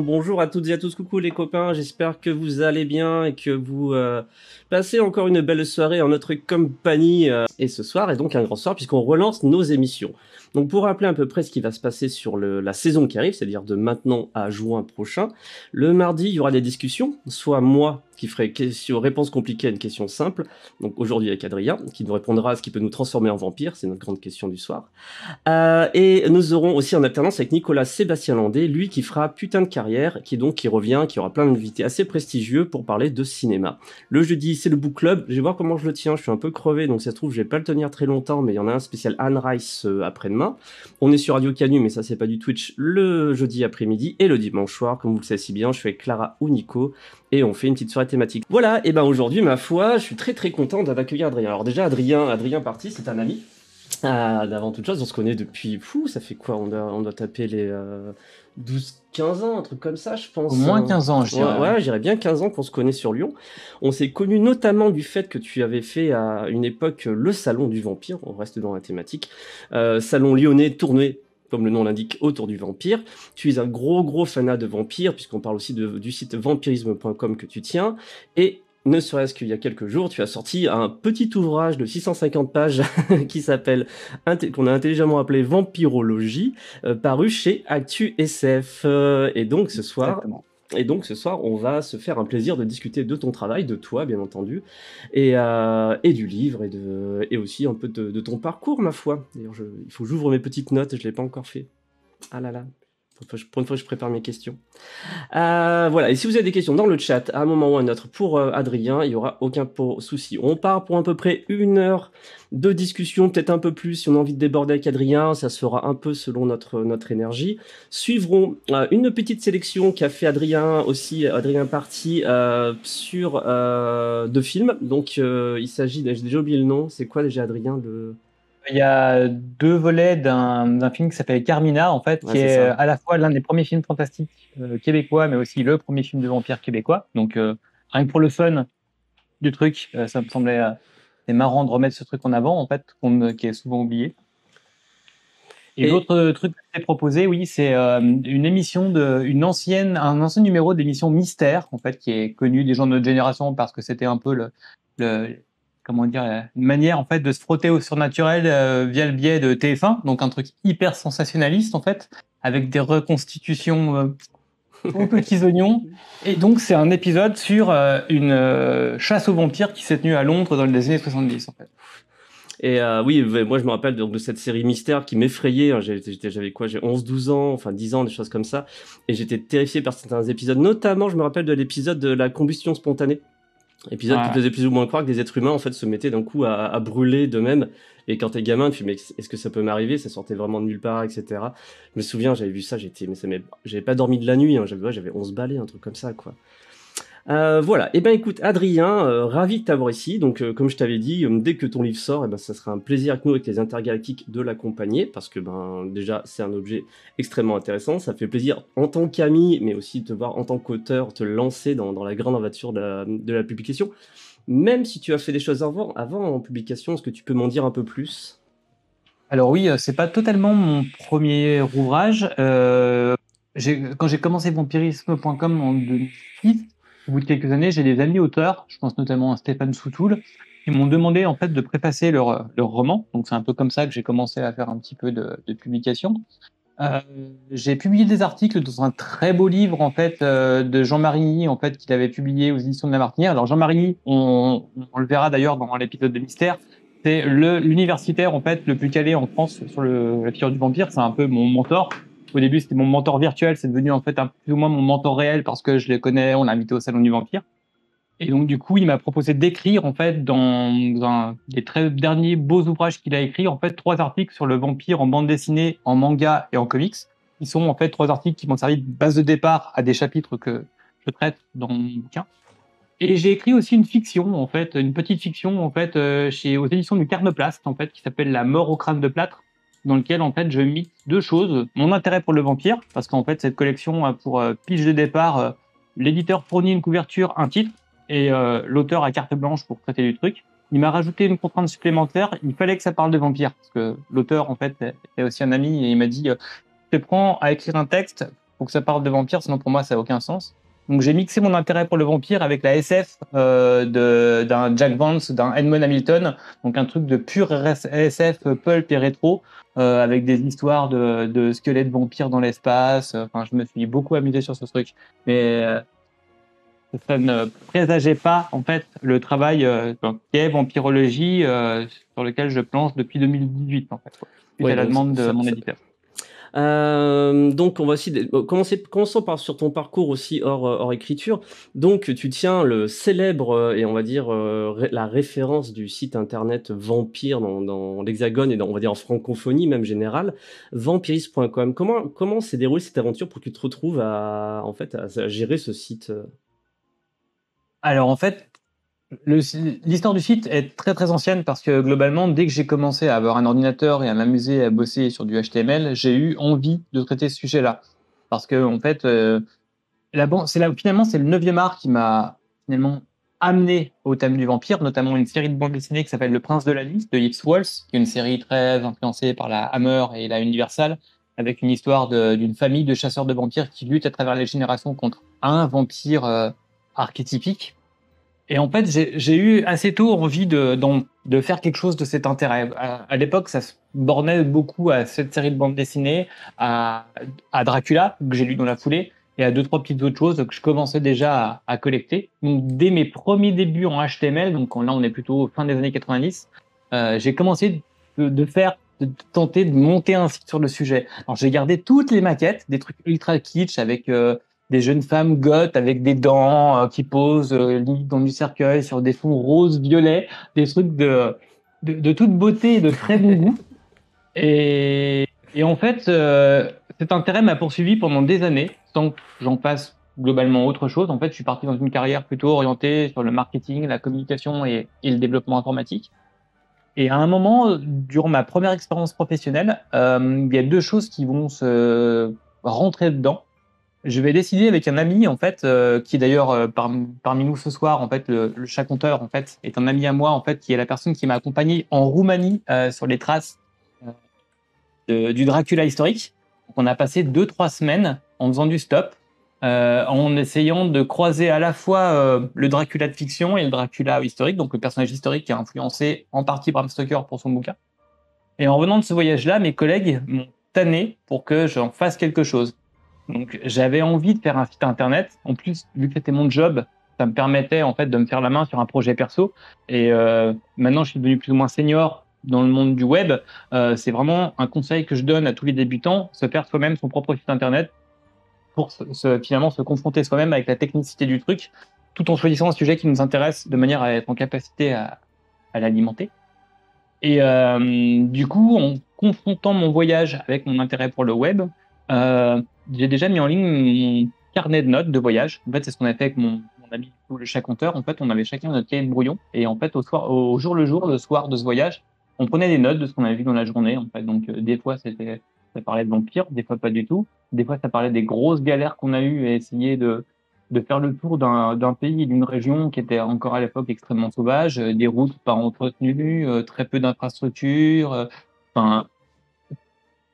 bonjour à toutes et à tous. Coucou les copains, j'espère que vous allez bien et que vous euh, passez encore une belle soirée en notre compagnie. Euh, et ce soir est donc un grand soir puisqu'on relance nos émissions. Donc pour rappeler à peu près ce qui va se passer sur la saison qui arrive, c'est-à-dire de maintenant à juin prochain, le mardi il y aura des discussions, soit moi qui ferai question, réponse compliquée à une question simple, donc aujourd'hui avec Adrien, qui nous répondra à ce qui peut nous transformer en vampire, c'est notre grande question du soir. Euh, et nous aurons aussi en alternance avec Nicolas Sébastien Landé, lui qui fera putain de carrière, qui donc qui revient, qui aura plein d'invités assez prestigieux pour parler de cinéma. Le jeudi c'est le book club, je vais voir comment je le tiens, je suis un peu crevé, donc ça se trouve je vais pas le tenir très longtemps, mais il y en a un spécial Anne Rice euh, après-demain. On est sur Radio Canu, mais ça c'est pas du Twitch, le jeudi après-midi et le dimanche soir, comme vous le savez si bien, je suis avec Clara ou Nico et on fait une petite soirée thématique. Voilà, et ben aujourd'hui, ma foi, je suis très très content d'accueillir Adrien. Alors déjà, Adrien, Adrien Parti, c'est un ami. Ah, d'avant toute chose, on se connaît depuis, fou, ça fait quoi on doit, on doit taper les 12, 15 ans, un truc comme ça, je pense. Au moins 15 ans, je dirais. Ouais, j'irais bien 15 ans qu'on se connaît sur Lyon. On s'est connus notamment du fait que tu avais fait à une époque le salon du vampire, on reste dans la thématique. Euh, salon lyonnais tourné comme le nom l'indique, autour du vampire. Tu es un gros gros fanat de vampires, puisqu'on parle aussi du site vampirisme.com que tu tiens. Et ne serait-ce qu'il y a quelques jours, tu as sorti un petit ouvrage de 650 pages qui s'appelle, qu'on a intelligemment appelé Vampirologie, euh, paru chez Actu SF. Euh, et donc ce soir, Et donc ce soir, on va se faire un plaisir de discuter de ton travail, de toi bien entendu, et, euh, du livre, et, aussi un peu de, ton parcours, ma foi. D'ailleurs, il faut que j'ouvre mes petites notes, je l'ai pas encore fait. Ah là là, pour une fois, je prépare mes questions. Euh, voilà, et si vous avez des questions dans le chat, à un moment ou à un autre, pour euh, Adrien, il n'y aura aucun souci. On part pour à peu près une heure de discussion, peut-être un peu plus si on a envie de déborder avec Adrien, ça se fera un peu selon notre, énergie. Suivront euh, une petite sélection qu'a fait Adrien aussi, Adrien Parti, sur deux films. Donc il s'agit, j'ai déjà oublié le nom, c'est quoi déjà Adrien le... Il y a deux volets d'un film qui s'appelle Carmina, en fait, qui est, à la fois l'un des premiers films fantastiques euh, québécois, mais aussi le premier film de vampire québécois. Donc, euh, rien que pour le fun du truc, euh, ça me semblait marrant de remettre ce truc en avant, en fait, qui est souvent oublié. Et, l'autre truc que j'ai proposé, oui, c'est une émission de, une ancienne, un ancien numéro d'émission Mystère, en fait, qui est connu des gens de notre génération parce que c'était un peu le, le comment dire, une manière en fait de se frotter au surnaturel euh, via le biais de TF1, donc un truc hyper sensationnaliste en fait, avec des reconstitutions euh, aux petits oignons. Et donc c'est un épisode sur euh, une chasse aux vampires qui s'est tenue à Londres dans les années 70 en fait. Et oui, moi je me rappelle donc de cette série Mystère qui m'effrayait. Hein. J'avais quoi J'ai 11-12 ans, enfin 10 ans, des choses comme ça. Et j'étais terrifié par certains épisodes. Notamment, je me rappelle de l'épisode de la combustion spontanée. Épisode qui faisait plus ou moins croire que des êtres humains en fait se mettaient d'un coup à, à brûler d'eux-mêmes. Et quand t'es gamin, tu fais mais est-ce que ça peut m'arriver? Ça sortait vraiment de nulle part, etc. Je me souviens, j'avais vu ça, j'étais mais ça j'avais pas dormi de la nuit. Hein. J'avais j'avais 11 balais, un truc comme ça quoi. Euh, voilà. Eh ben écoute, Adrien, euh, ravi de t'avoir ici. Donc, euh, comme je t'avais dit, dès que ton livre sort, eh ben ça sera un plaisir avec nous, avec les intergalactiques, de l'accompagner, parce que ben déjà c'est un objet extrêmement intéressant. Ça fait plaisir en tant qu'ami, mais aussi de te voir en tant qu'auteur te lancer dans, la grande aventure de la, publication. Même si tu as fait des choses avant, avant en publication, est-ce que tu peux m'en dire un peu plus? Alors oui, c'est pas totalement mon premier ouvrage. quand j'ai commencé vampirisme.com en 2006 au bout de quelques années, j'ai des amis auteurs, je pense notamment à Stéphane Soutoul, qui m'ont demandé en fait de préfacer leur, leur roman. Donc c'est un peu comme ça que j'ai commencé à faire un petit peu de, de publication. Euh, j'ai publié des articles dans un très beau livre en fait euh, de Jean Marie en fait qu'il avait publié aux éditions de la Martinière. Alors Jean Marie, on, on le verra d'ailleurs dans l'épisode de Mystère, c'est l'universitaire en fait le plus calé en France sur le, la figure du vampire. C'est un peu mon mentor. Au début, c'était mon mentor virtuel, c'est devenu en fait un plus ou moins mon mentor réel parce que je le connais, on l'a invité au Salon du Vampire. Et donc, du coup, il m'a proposé d'écrire, en fait, dans un des très derniers beaux ouvrages qu'il a écrit, en fait, trois articles sur le vampire en bande dessinée, en manga et en comics. Ils sont, en fait, trois articles qui m'ont servi de base de départ à des chapitres que je traite dans mon bouquin. Et j'ai écrit aussi une fiction, en fait, une petite fiction, en fait, euh, chez, aux éditions du Carnoplast, en fait, qui s'appelle La mort au crâne de plâtre, dans lequel en fait je mixe deux choses. Mon intérêt pour le vampire, parce qu'en fait cette collection a pour euh, pitch de départ, euh, l'éditeur fournit une couverture, un titre, et euh, l'auteur a carte blanche pour traiter du truc. Il m'a rajouté une contrainte supplémentaire, il fallait que ça parle de vampire, parce que l'auteur en fait est aussi un ami et il m'a dit, je te prends à écrire un texte, faut que ça parle de vampires, sinon pour moi ça n'a aucun sens. Donc j'ai mixé mon intérêt pour le vampire avec la SF euh, d'un Jack Vance, d'un Edmund Hamilton, donc un truc de pur SF pulp et rétro, euh, avec des histoires de, de squelettes vampires dans l'espace. Enfin, je me suis beaucoup amusé sur ce truc, mais euh, ça ne présageait pas en fait le travail euh, qui est vampirologie euh, sur lequel je planche depuis 2018 en fait, suite à la demande de mon éditeur. Euh, donc, on va aussi commencer, commençons par sur ton parcours aussi hors, euh, écriture. Donc, tu tiens le célèbre euh, et on va dire la référence du site internet Vampire dans, l'Hexagone et dans, on va dire en francophonie même générale, vampiris.com. Comment comment s'est déroulée cette aventure pour que tu te retrouves à en fait à gérer ce site Alors en fait, L'histoire du site est très très ancienne parce que globalement, dès que j'ai commencé à avoir un ordinateur et à m'amuser à bosser sur du HTML, j'ai eu envie de traiter ce sujet-là. Parce que en fait, euh, la c'est là, finalement c'est le neuvième art qui m'a finalement amené au thème du vampire, notamment une série de bandes dessinées qui s'appelle Le Prince de la Liste de Yves Walls, qui est une série très influencée par la Hammer et la Universal, avec une histoire d'une famille de chasseurs de vampires qui luttent à travers les générations contre un vampire euh, archétypique et en fait, j'ai eu assez tôt envie de, de, faire quelque chose de cet intérêt. À, l'époque, ça se bornait beaucoup à cette série de bandes dessinées, à, à Dracula, que j'ai lu dans la foulée, et à deux, trois petites autres choses que je commençais déjà à, à collecter. Donc, dès mes premiers débuts en HTML, donc là, on est plutôt fin des années 90, euh, j'ai commencé de, de faire de tenter de monter un site sur le sujet. Alors j'ai gardé toutes les maquettes, des trucs ultra kitsch avec euh, des jeunes femmes goth avec des dents euh, qui posent euh, dans du cercueil sur des fonds roses, violets, des trucs de, de, de toute beauté et de très bon goût. Et, et en fait, euh, cet intérêt m'a poursuivi pendant des années, sans que j'en fasse globalement autre chose. En fait, je suis parti dans une carrière plutôt orientée sur le marketing, la communication et, et le développement informatique. Et à un moment, durant ma première expérience professionnelle, euh, il y a deux choses qui vont se rentrer dedans je vais décider avec un ami en fait euh, qui d'ailleurs euh, parmi nous ce soir en fait le, chat compteur en fait est un ami à moi en fait qui est la personne qui m'a accompagné en Roumanie euh, sur les traces du Dracula historique. On a passé deux trois semaines en faisant du stop, en essayant de croiser à la fois le Dracula de fiction et le Dracula historique, donc le personnage historique qui a influencé en partie Bram Stoker pour son bouquin. Et en revenant de ce voyage-là, mes collègues m'ont tanné pour que j'en fasse quelque chose. Donc j'avais envie de faire un site internet. En plus, vu que c'était mon job, ça me permettait en fait de me faire la main sur un projet perso. Et euh, maintenant, je suis devenu plus ou moins senior dans le monde du web. Euh, c'est vraiment un conseil que je donne à tous les débutants se faire soi-même son propre site internet pour se, finalement se confronter soi-même avec la technicité du truc, tout en choisissant un sujet qui nous intéresse de manière à être en capacité à, l'alimenter. Et euh, du coup, en confrontant mon voyage avec mon intérêt pour le web, j'ai déjà mis en ligne mon carnet de notes de voyage. En fait, c'est ce qu'on a fait avec mon, ami le chat compteur. En fait, on avait chacun notre cahier de brouillon. Et en fait, au, soir, au jour le jour, le soir de ce voyage, on prenait des notes de ce qu'on avait vu dans la journée. En fait, donc euh, des fois, c'était ça parlait de vampires, des fois pas du tout. Des fois, ça parlait des grosses galères qu'on a eues et essayer de de faire le tour d'un pays, d'une région qui était encore à l'époque extrêmement sauvage, euh, des routes pas entretenues, euh, très peu d'infrastructures. Enfin,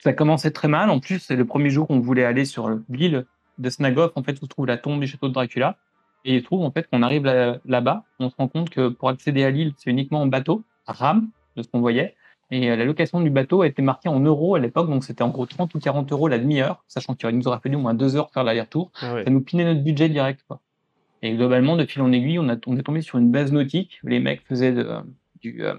ça commençait très mal. En plus, c'est le premier jour qu'on voulait aller sur l'île de Snagov, en fait, où se trouve la tombe du château de Dracula. Et il se trouve, en fait, qu'on arrive là-bas, on se rend compte que pour accéder à l'île, c'est uniquement en bateau, rame, de ce qu'on voyait. Et euh, la location du bateau a été marquée en euros à l'époque, donc c'était en gros 30 ou 40 euros la demi-heure, sachant qu'il nous aura fallu au moins deux heures pour faire l'aller-retour. Ah Ça nous pinait notre budget direct, quoi. Et globalement, de fil en aiguille, on, a, on est tombé sur une base nautique. Les mecs faisaient de, euh,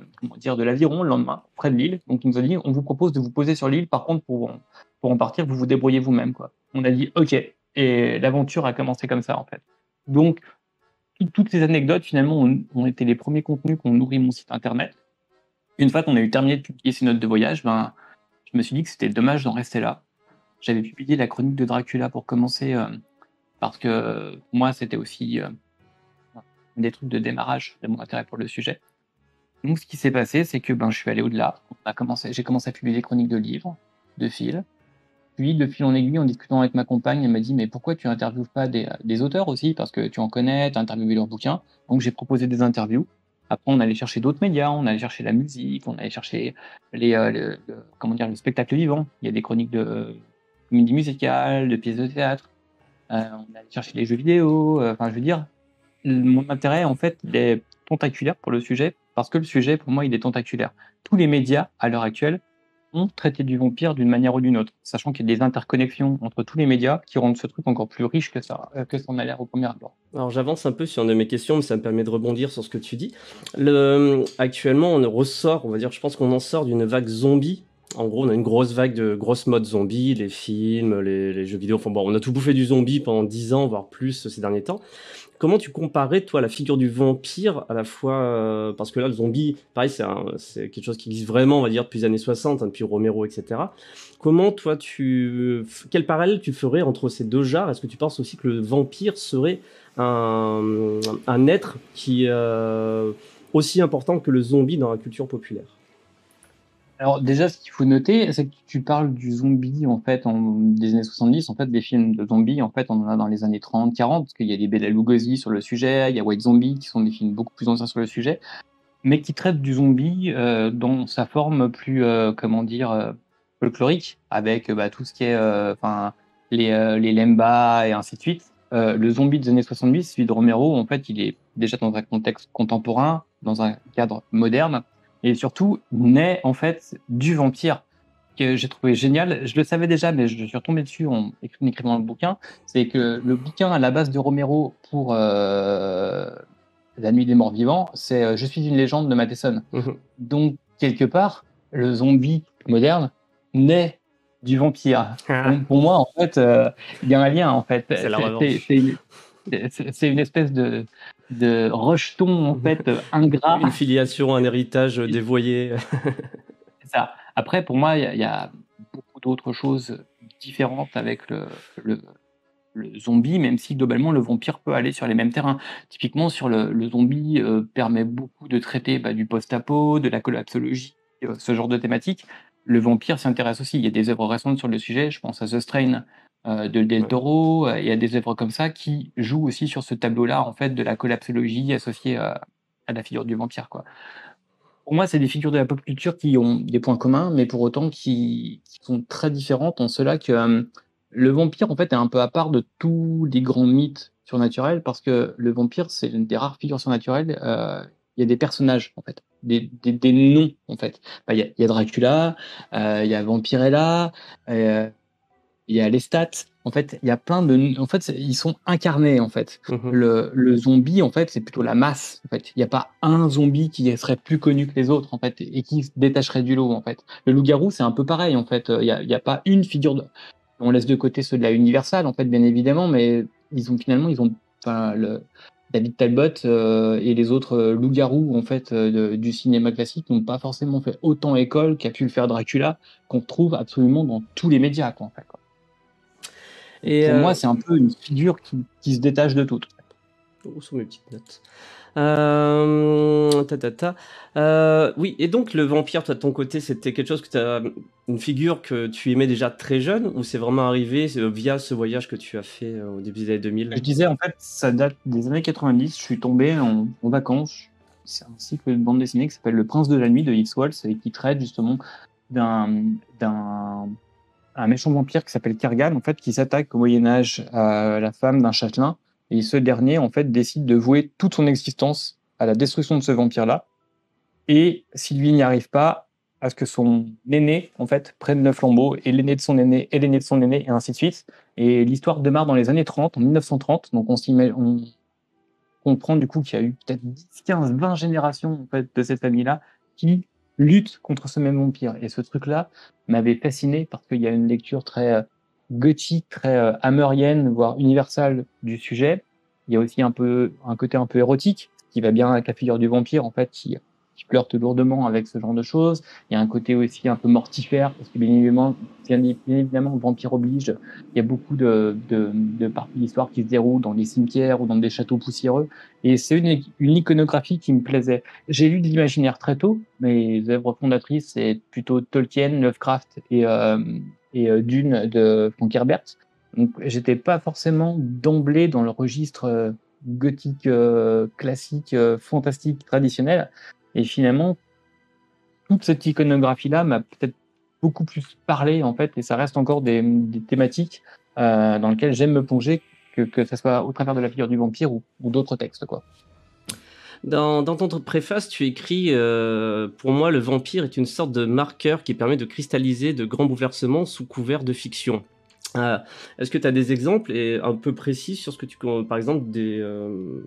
de l'aviron le lendemain, près de l'île. Donc, il nous a dit, on vous propose de vous poser sur l'île. Par contre, pour, pour en partir, vous vous débrouillez vous-même, quoi. On a dit, OK. Et l'aventure a commencé comme ça, en fait. Donc, toutes ces anecdotes, finalement, ont, été les premiers contenus qu'on nourrit mon site internet. Une fois qu'on a eu terminé de publier ces notes de voyage, ben, je me suis dit que c'était dommage d'en rester là. J'avais publié la chronique de Dracula pour commencer, euh, parce que moi, c'était aussi euh, des trucs de démarrage de mon intérêt pour le sujet. Donc, ce qui s'est passé, c'est que ben, je suis allé au-delà. J'ai commencé à publier des chroniques de livres, de fil. Puis, de fil en aiguille, en discutant avec ma compagne, elle m'a dit Mais pourquoi tu interviews pas des, auteurs aussi? Parce que tu en connais, tu as interviewé leurs bouquins. Donc, j'ai proposé des interviews. Après, on allait chercher d'autres médias, on allait chercher la musique, on allait chercher les, euh, le, comment dire, le spectacle vivant. Il y a des chroniques de, comédie musicale, de pièces de théâtre. on allait chercher les jeux vidéo. Enfin, je veux dire, mon intérêt, en fait, est tentaculaire pour le sujet, parce que le sujet, pour moi, il est tentaculaire. Tous les médias, à l'heure actuelle, ont traité du vampire d'une manière ou d'une autre, sachant qu'il y a des interconnexions entre tous les médias qui rendent ce truc encore plus riche que ça, que ça en a l'air au premier abord. Alors j'avance un peu sur une de mes questions, mais ça me permet de rebondir sur ce que tu dis. Le, actuellement, on ressort, on va dire, je pense qu'on en sort d'une vague zombie en gros, on a une grosse vague de grosses modes zombies, les films, les, jeux vidéo. Enfin bon, on a tout bouffé du zombie pendant 10 ans, voire plus ces derniers temps. Comment tu comparais, toi, la figure du vampire à la fois. Euh, parce que là, le zombie, pareil, c'est quelque chose qui existe vraiment, on va dire, depuis les années 60, hein, depuis Romero, etc. Comment, toi, tu. Quel parallèle tu ferais entre ces deux genres? Est-ce que tu penses aussi que le vampire serait un, être qui. Euh, aussi important que le zombie dans la culture populaire? Alors déjà, ce qu'il faut noter, c'est que tu parles du zombie en fait des années 70. En fait, des films de zombies, en fait, on en a dans les années 30, 40, parce qu'il y a des Bela Lugosi sur le sujet, il y a White Zombie qui sont des films beaucoup plus anciens sur le sujet, mais qui traitent du zombie euh, dans sa forme plus, euh, comment dire, euh, folklorique, avec bah, tout ce qui est, enfin, les, les Lemba et ainsi de suite. le zombie des années 70, celui de Romero, en fait, il est déjà dans un contexte contemporain, dans un cadre moderne et surtout naît en fait du vampire que j'ai trouvé génial. Je le savais déjà, mais je suis retombé dessus en écrivant le bouquin. C'est que le bouquin à la base de Romero pour euh, La Nuit des Morts Vivants, c'est euh, Je suis une légende de Matheson. Mhm. Donc quelque part, le zombie moderne naît du vampire. Ah. pour moi, en fait, euh, il y a un lien en fait. C'est une espèce de de rejeton en fait ingrat. Une filiation, un héritage dévoyé. C'est ça. Après, pour moi, il y, a beaucoup d'autres choses différentes avec le, le, zombie, même si globalement le vampire peut aller sur les mêmes terrains. Typiquement, sur le, zombie euh, permet beaucoup de traiter bah, du post-apo, de la collapsologie, euh, ce genre de thématiques. Le vampire s'intéresse aussi. Il y a des œuvres récentes sur le sujet. Je pense à The Strain de Del Toro. Euh, il y a des œuvres comme ça qui jouent aussi sur ce tableau-là, en fait, de la collapsologie associée à, la figure du vampire, quoi. Pour moi, c'est des figures de la pop culture qui ont des points communs, mais pour autant qui, sont très différentes en cela que euh, le vampire, en fait, est un peu à part de tous les grands mythes surnaturels, parce que le vampire, c'est une des rares figures surnaturelles. il y a des personnages, en fait, des, des, noms, en fait. Bah, il, y a, Dracula, il y a Vampirella, il y a les stats. En fait, il y a plein de. En fait, ils sont incarnés, en fait. Mhm. Le, le, zombie, en fait, c'est plutôt la masse. En fait, il n'y a pas un zombie qui serait plus connu que les autres, en fait, et qui se détacherait du lot, en fait. Le loup-garou, c'est un peu pareil, en fait. Il n'y a, y a, pas une figure de. On laisse de côté ceux de la Universal, en fait, bien évidemment, mais ils ont finalement, ils ont. Enfin, le, David Talbot euh, et les autres euh, loups-garous en fait euh, du cinéma classique n'ont pas forcément fait autant école qu'a pu le faire Dracula qu'on trouve absolument dans tous les médias quoi, en fait, quoi. Et Pour moi, euh, c'est un peu une figure qui, qui se détache de tout. Oh, sous mes petites notes. Euh, ta, ta, ta. Euh, oui, et donc le vampire, toi de ton côté, c'était quelque chose que tu as une figure que tu aimais déjà très jeune ou c'est vraiment arrivé via ce voyage que tu as fait au début des années 2000 Je disais en fait, ça date des années 90. Je suis tombé en, vacances. C'est un cycle de bande dessinée qui s'appelle Le Prince de la Nuit de X Waltz et qui traite justement d'un un méchant vampire qui s'appelle Kergan, en fait, qui s'attaque au Moyen Âge à la femme d'un châtelain. Et ce dernier, en fait, décide de vouer toute son existence à la destruction de ce vampire-là. Et s'il lui n'y arrive pas, à ce que son aîné, en fait, prenne le flambeau, et l'aîné de son aîné, et l'aîné de son aîné, et ainsi de suite. Et l'histoire démarre dans les années 30, en 1930. Donc on, on comprend du coup qu'il y a eu peut-être 10, 15, 20 générations, en fait, de cette famille-là qui lutte contre ce même vampire. Et ce truc-là m'avait fasciné parce qu'il y a une lecture très euh, gothique, très euh, hammerienne, voire universelle du sujet. Il y a aussi un peu un côté un peu érotique qui va bien avec la figure du vampire en fait, qui qui flirte lourdement avec ce genre de choses. Il y a un côté aussi un peu mortifère, parce que bien évidemment, bien, évidemment Vampire oblige, il y a beaucoup de, de, parties d'histoire qui se déroulent dans des cimetières ou dans des châteaux poussiéreux. Et c'est une, iconographie qui me plaisait. J'ai lu de l'imaginaire très tôt. Mes œuvres fondatrices, c'est plutôt Tolkien, Lovecraft et, euh, et euh, Dune de Frank Herbert. Donc, j'étais pas forcément d'emblée dans le registre euh, gothique classique, fantastique, traditionnel. Et finalement, toute cette iconographie-là m'a peut-être beaucoup plus parler en fait, et ça reste encore des, thématiques dans lesquelles j'aime me plonger, que, que ce soit au travers de la figure du vampire ou, d'autres textes. quoi. Dans, ton préface, tu écris euh, Pour moi, le vampire est une sorte de marqueur qui permet de cristalliser de grands bouleversements sous couvert de fiction. Euh, est-ce que tu as des exemples et un peu précis sur ce que tu. Par exemple, des. Euh,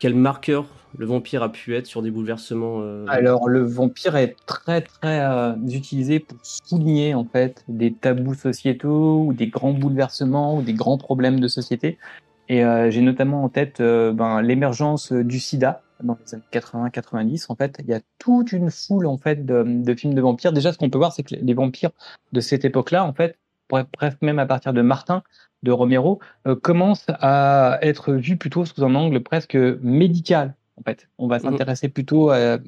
quel marqueur le vampire a pu être sur des bouleversements Alors, le vampire est très très utilisé pour souligner en fait des tabous sociétaux ou des grands bouleversements ou des grands problèmes de société. Et euh, j'ai notamment en tête euh, ben, l'émergence du sida dans les années 80-90. En fait, il y a toute une foule en fait de, de films de vampires. Déjà, ce qu'on peut voir, c'est que les vampires de cette époque-là, en fait, presque même à partir de Martin, de Romero, euh, commencent à être vus plutôt sous un angle presque médical. En fait, on va mmh s'intéresser plutôt à,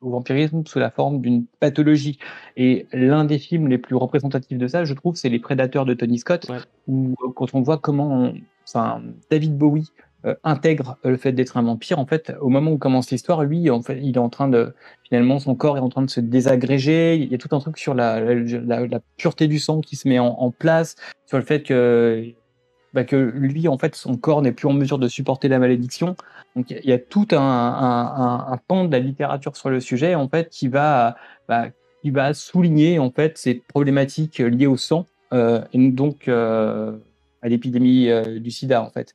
au vampirisme sous la forme d'une pathologie. Et l'un des films les plus représentatifs de ça, je trouve, c'est Les Prédateurs de Tony Scott, où quand on voit comment on, enfin, David Bowie euh, intègre le fait d'être un vampire. En fait, au moment où commence l'histoire, lui, en fait, il est en train de finalement son corps est en train de se désagréger. Il y a tout un truc sur la, pureté du sang qui se met en, place, sur le fait que bah, que lui, en fait, son corps n'est plus en mesure de supporter la malédiction. Donc, il y a tout un, un, pan de la littérature sur le sujet, en fait, qui va, bah, qui va souligner en fait ces problématiques liées au sang euh, et donc euh, à l'épidémie du sida en fait.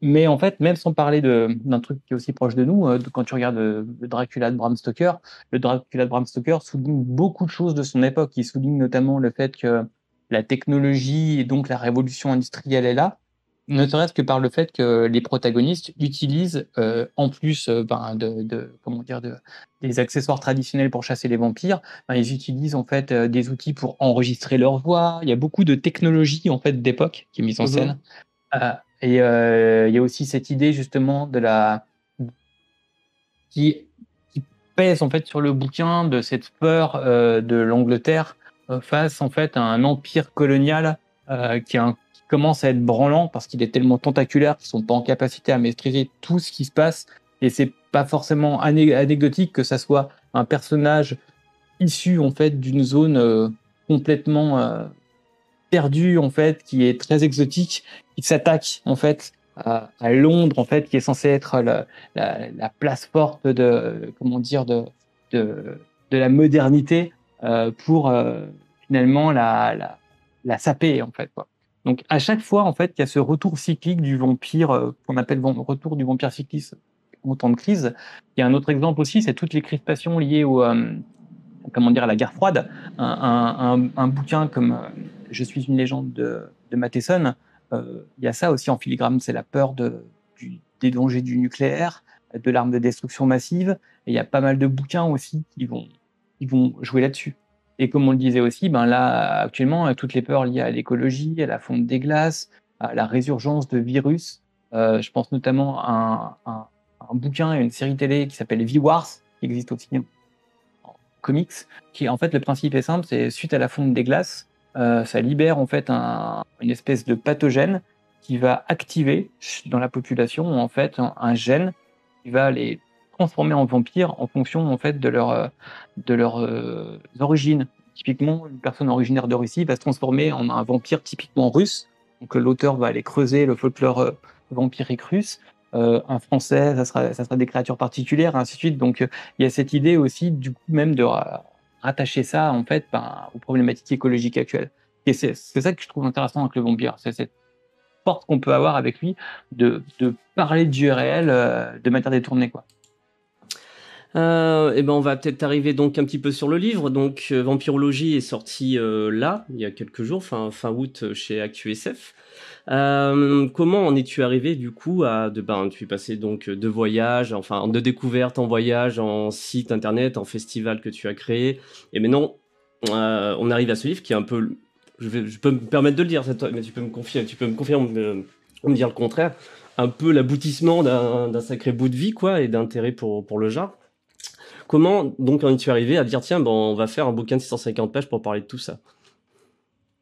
Mais en fait, même sans parler d'un truc qui est aussi proche de nous, euh, quand tu regardes euh, le Dracula de Bram Stoker, le Dracula de Bram Stoker souligne beaucoup de choses de son époque. Il souligne notamment le fait que la technologie et donc la révolution industrielle est là, ne serait-ce que par le fait que les protagonistes utilisent, euh, en plus euh, ben, de, de, comment dire, de, des accessoires traditionnels pour chasser les vampires, ben, ils utilisent en fait euh, des outils pour enregistrer leur voix. Il y a beaucoup de technologie en fait d'époque qui est mise en mhm. scène. Et il y a aussi cette idée justement de la qui, qui pèse en fait sur le bouquin de cette peur de l'Angleterre face en fait à un empire colonial qui est un commence à être branlant parce qu'il est tellement tentaculaire qu'ils sont pas en capacité à maîtriser tout ce qui se passe. Et c'est pas forcément anecdotique que ça soit un personnage issu en fait d'une zone euh, complètement perdue en fait, qui est très exotique, qui s'attaque en fait à, Londres en fait, qui est censé être la, la, la, place forte de comment dire de de, la modernité euh, pour euh, finalement la, la la saper en fait quoi. Donc à chaque fois, en fait, il y a ce retour cyclique du vampire euh, qu'on appelle retour du vampire cycliste en temps de crise. Il y a un autre exemple aussi, c'est toutes les crispations liées au comment dire à la guerre froide. Un, un, bouquin comme Je suis une légende de, de Matheson, il y a ça aussi en filigrane, c'est la peur du, des dangers du nucléaire, de l'arme de destruction massive. Il y a pas mal de bouquins aussi qui vont, jouer là-dessus. Et comme on le disait aussi, ben là, actuellement, toutes les peurs liées à l'écologie, à la fonte des glaces, à la résurgence de virus, euh, je pense notamment à un, bouquin et une série télé qui s'appelle V-Wars, qui existe aussi en comics, qui en fait, le principe est simple, c'est suite à la fonte des glaces, euh, ça libère en fait un, une espèce de pathogène qui va activer dans la population en fait un, gène qui va les transformer en vampires en fonction en fait de leur euh, de leurs euh, origines. Typiquement, une personne originaire de Russie va se transformer en un vampire typiquement russe. Donc l'auteur va aller creuser le folklore vampirique russe. un français, ça sera, ça sera des créatures particulières, ainsi de suite. Donc il y a cette idée aussi du coup même de rattacher ça en fait ben, aux problématiques écologiques actuelles. Et c'est ça que je trouve intéressant avec le vampire, c'est cette force qu'on peut avoir avec lui de, de parler Dieu réel de manière détournée quoi. Euh, eh ben on va peut-être arriver donc un petit peu sur le livre. Donc euh, Vampirologie est sorti euh, là il y a quelques jours, fin fin août chez ActuSF. Euh, comment en es-tu arrivé du coup à de ben tu es passé donc de voyage, enfin de découverte en voyage, en site internet, en festival que tu as créé, et maintenant on arrive à ce livre qui est un peu, je peux me permettre de le dire, mais tu peux me confier, tu peux me confirmer, me, me dire le contraire, un peu l'aboutissement d'un sacré bout de vie quoi et d'intérêt pour pour le genre. Comment donc en es-tu arrivé à dire tiens, bon, on va faire un bouquin de 650 pages pour parler de tout ça?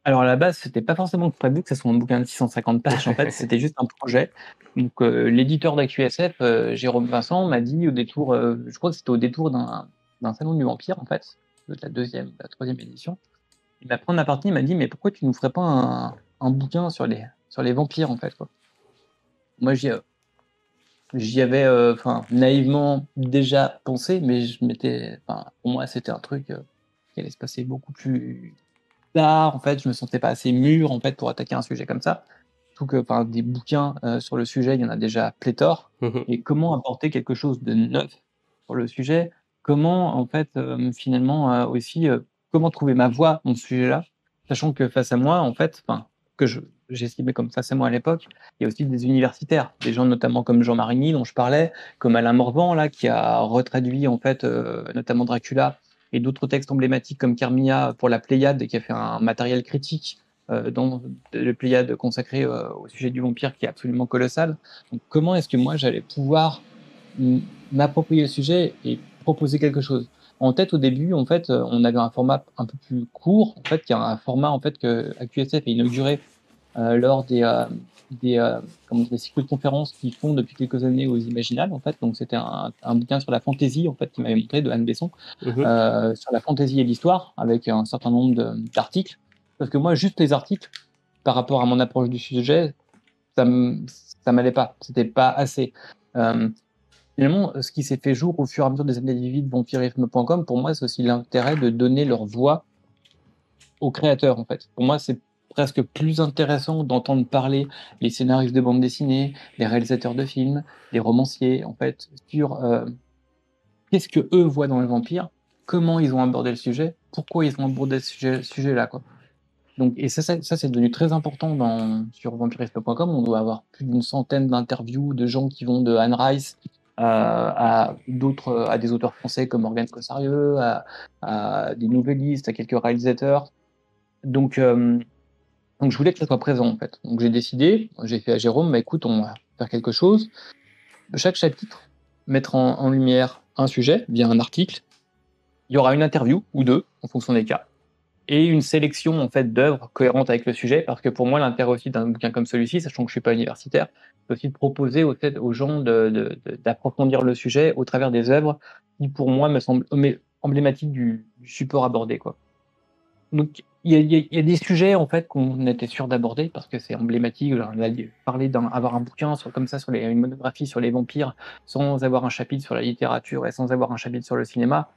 Alors à la base, c'était pas forcément prévu que ce soit un bouquin de 650 pages. En fait, c'était juste un projet. Donc euh, l'éditeur d'AQSF, euh, Jérôme Vincent, m'a dit au détour, euh, je crois que c'était au détour d'un salon du vampire en fait, de la deuxième, la troisième édition. Il m'a pris en aparté, il m'a dit mais pourquoi tu nous ferais pas un, un bouquin sur les sur les vampires en fait quoi? Moi j'y j'y avais enfin naïvement déjà pensé, mais je m'étais, pour moi c'était un truc qui allait se passer beaucoup plus tard. En fait, je me sentais pas assez mûr en fait pour attaquer un sujet comme ça que enfin, des bouquins euh, sur le sujet, il y en a déjà pléthore. Mmh et comment apporter quelque chose de neuf sur le sujet? Comment, en fait, euh, finalement, euh, aussi, comment trouver ma voix dans ce sujet-là? Sachant que face à moi, en fait, que j'estimais comme face à moi à l'époque, il y a aussi des universitaires, des gens notamment comme Jean Marigny dont je parlais, comme Alain Morvan là qui a retraduit en fait notamment Dracula et d'autres textes emblématiques comme Carmilla pour la Pléiade qui a fait un matériel critique euh, dans le Pléiade consacré euh, au sujet du vampire qui est absolument colossal. Comment est-ce que moi j'allais pouvoir m'approprier le sujet et proposer quelque chose? En tête, au début, en fait, euh, on avait un format un peu plus court, en fait, qui est un format en fait que AQSF a inauguré lors des des, euh, des cycles de conférences qu'ils font depuis quelques années aux Imaginales, en fait. Donc, c'était un, un, bouquin sur la fantaisie, en fait, qui m'avait montré de Anne Besson, mmh euh, sur la fantaisie et l'histoire, avec un certain nombre d'articles. Parce que moi, juste les articles, par rapport à mon approche du sujet, ça m'allait pas. C'était pas assez. Euh, finalement, ce qui s'est fait jour au fur et à mesure des années de vie de pour moi, c'est aussi l'intérêt de donner leur voix aux créateurs, en fait. Pour moi, c'est presque plus intéressant d'entendre parler les scénaristes de bande dessinée, les réalisateurs de films, les romanciers, en fait, sur euh, qu'est-ce que eux voient dans les vampires, comment ils ont abordé le sujet, pourquoi ils ont abordé ce sujet-là, sujet quoi. Donc, et ça, ça, c'est devenu très important dans, sur vampirisme.com. On doit avoir plus d'une centaine d'interviews de gens qui vont de Anne Rice euh, à d'autres, à des auteurs français comme Morgan Cossarieux, à, à, des nouvellistes, à quelques réalisateurs. Donc, euh, donc je voulais que ça soit présent en fait. Donc j'ai décidé, j'ai fait à Jérôme, bah, écoute, on va faire quelque chose. Chaque chapitre, mettre en, lumière un sujet via un article. Il y aura une interview ou deux en fonction des cas et une sélection en fait d'œuvres cohérentes avec le sujet, parce que pour moi l'intérêt aussi d'un bouquin comme celui-ci, sachant que je suis pas universitaire, c'est aussi de proposer aux, gens d'approfondir le sujet au travers des œuvres qui pour moi me semblent emblématiques du, du support abordé quoi. Donc il y a, des sujets en fait qu'on était sûr d'aborder parce que c'est emblématique. On a parlé d'avoir un bouquin comme ça sur une monographie sur les vampires sans avoir un chapitre sur la littérature et sans avoir un chapitre sur le cinéma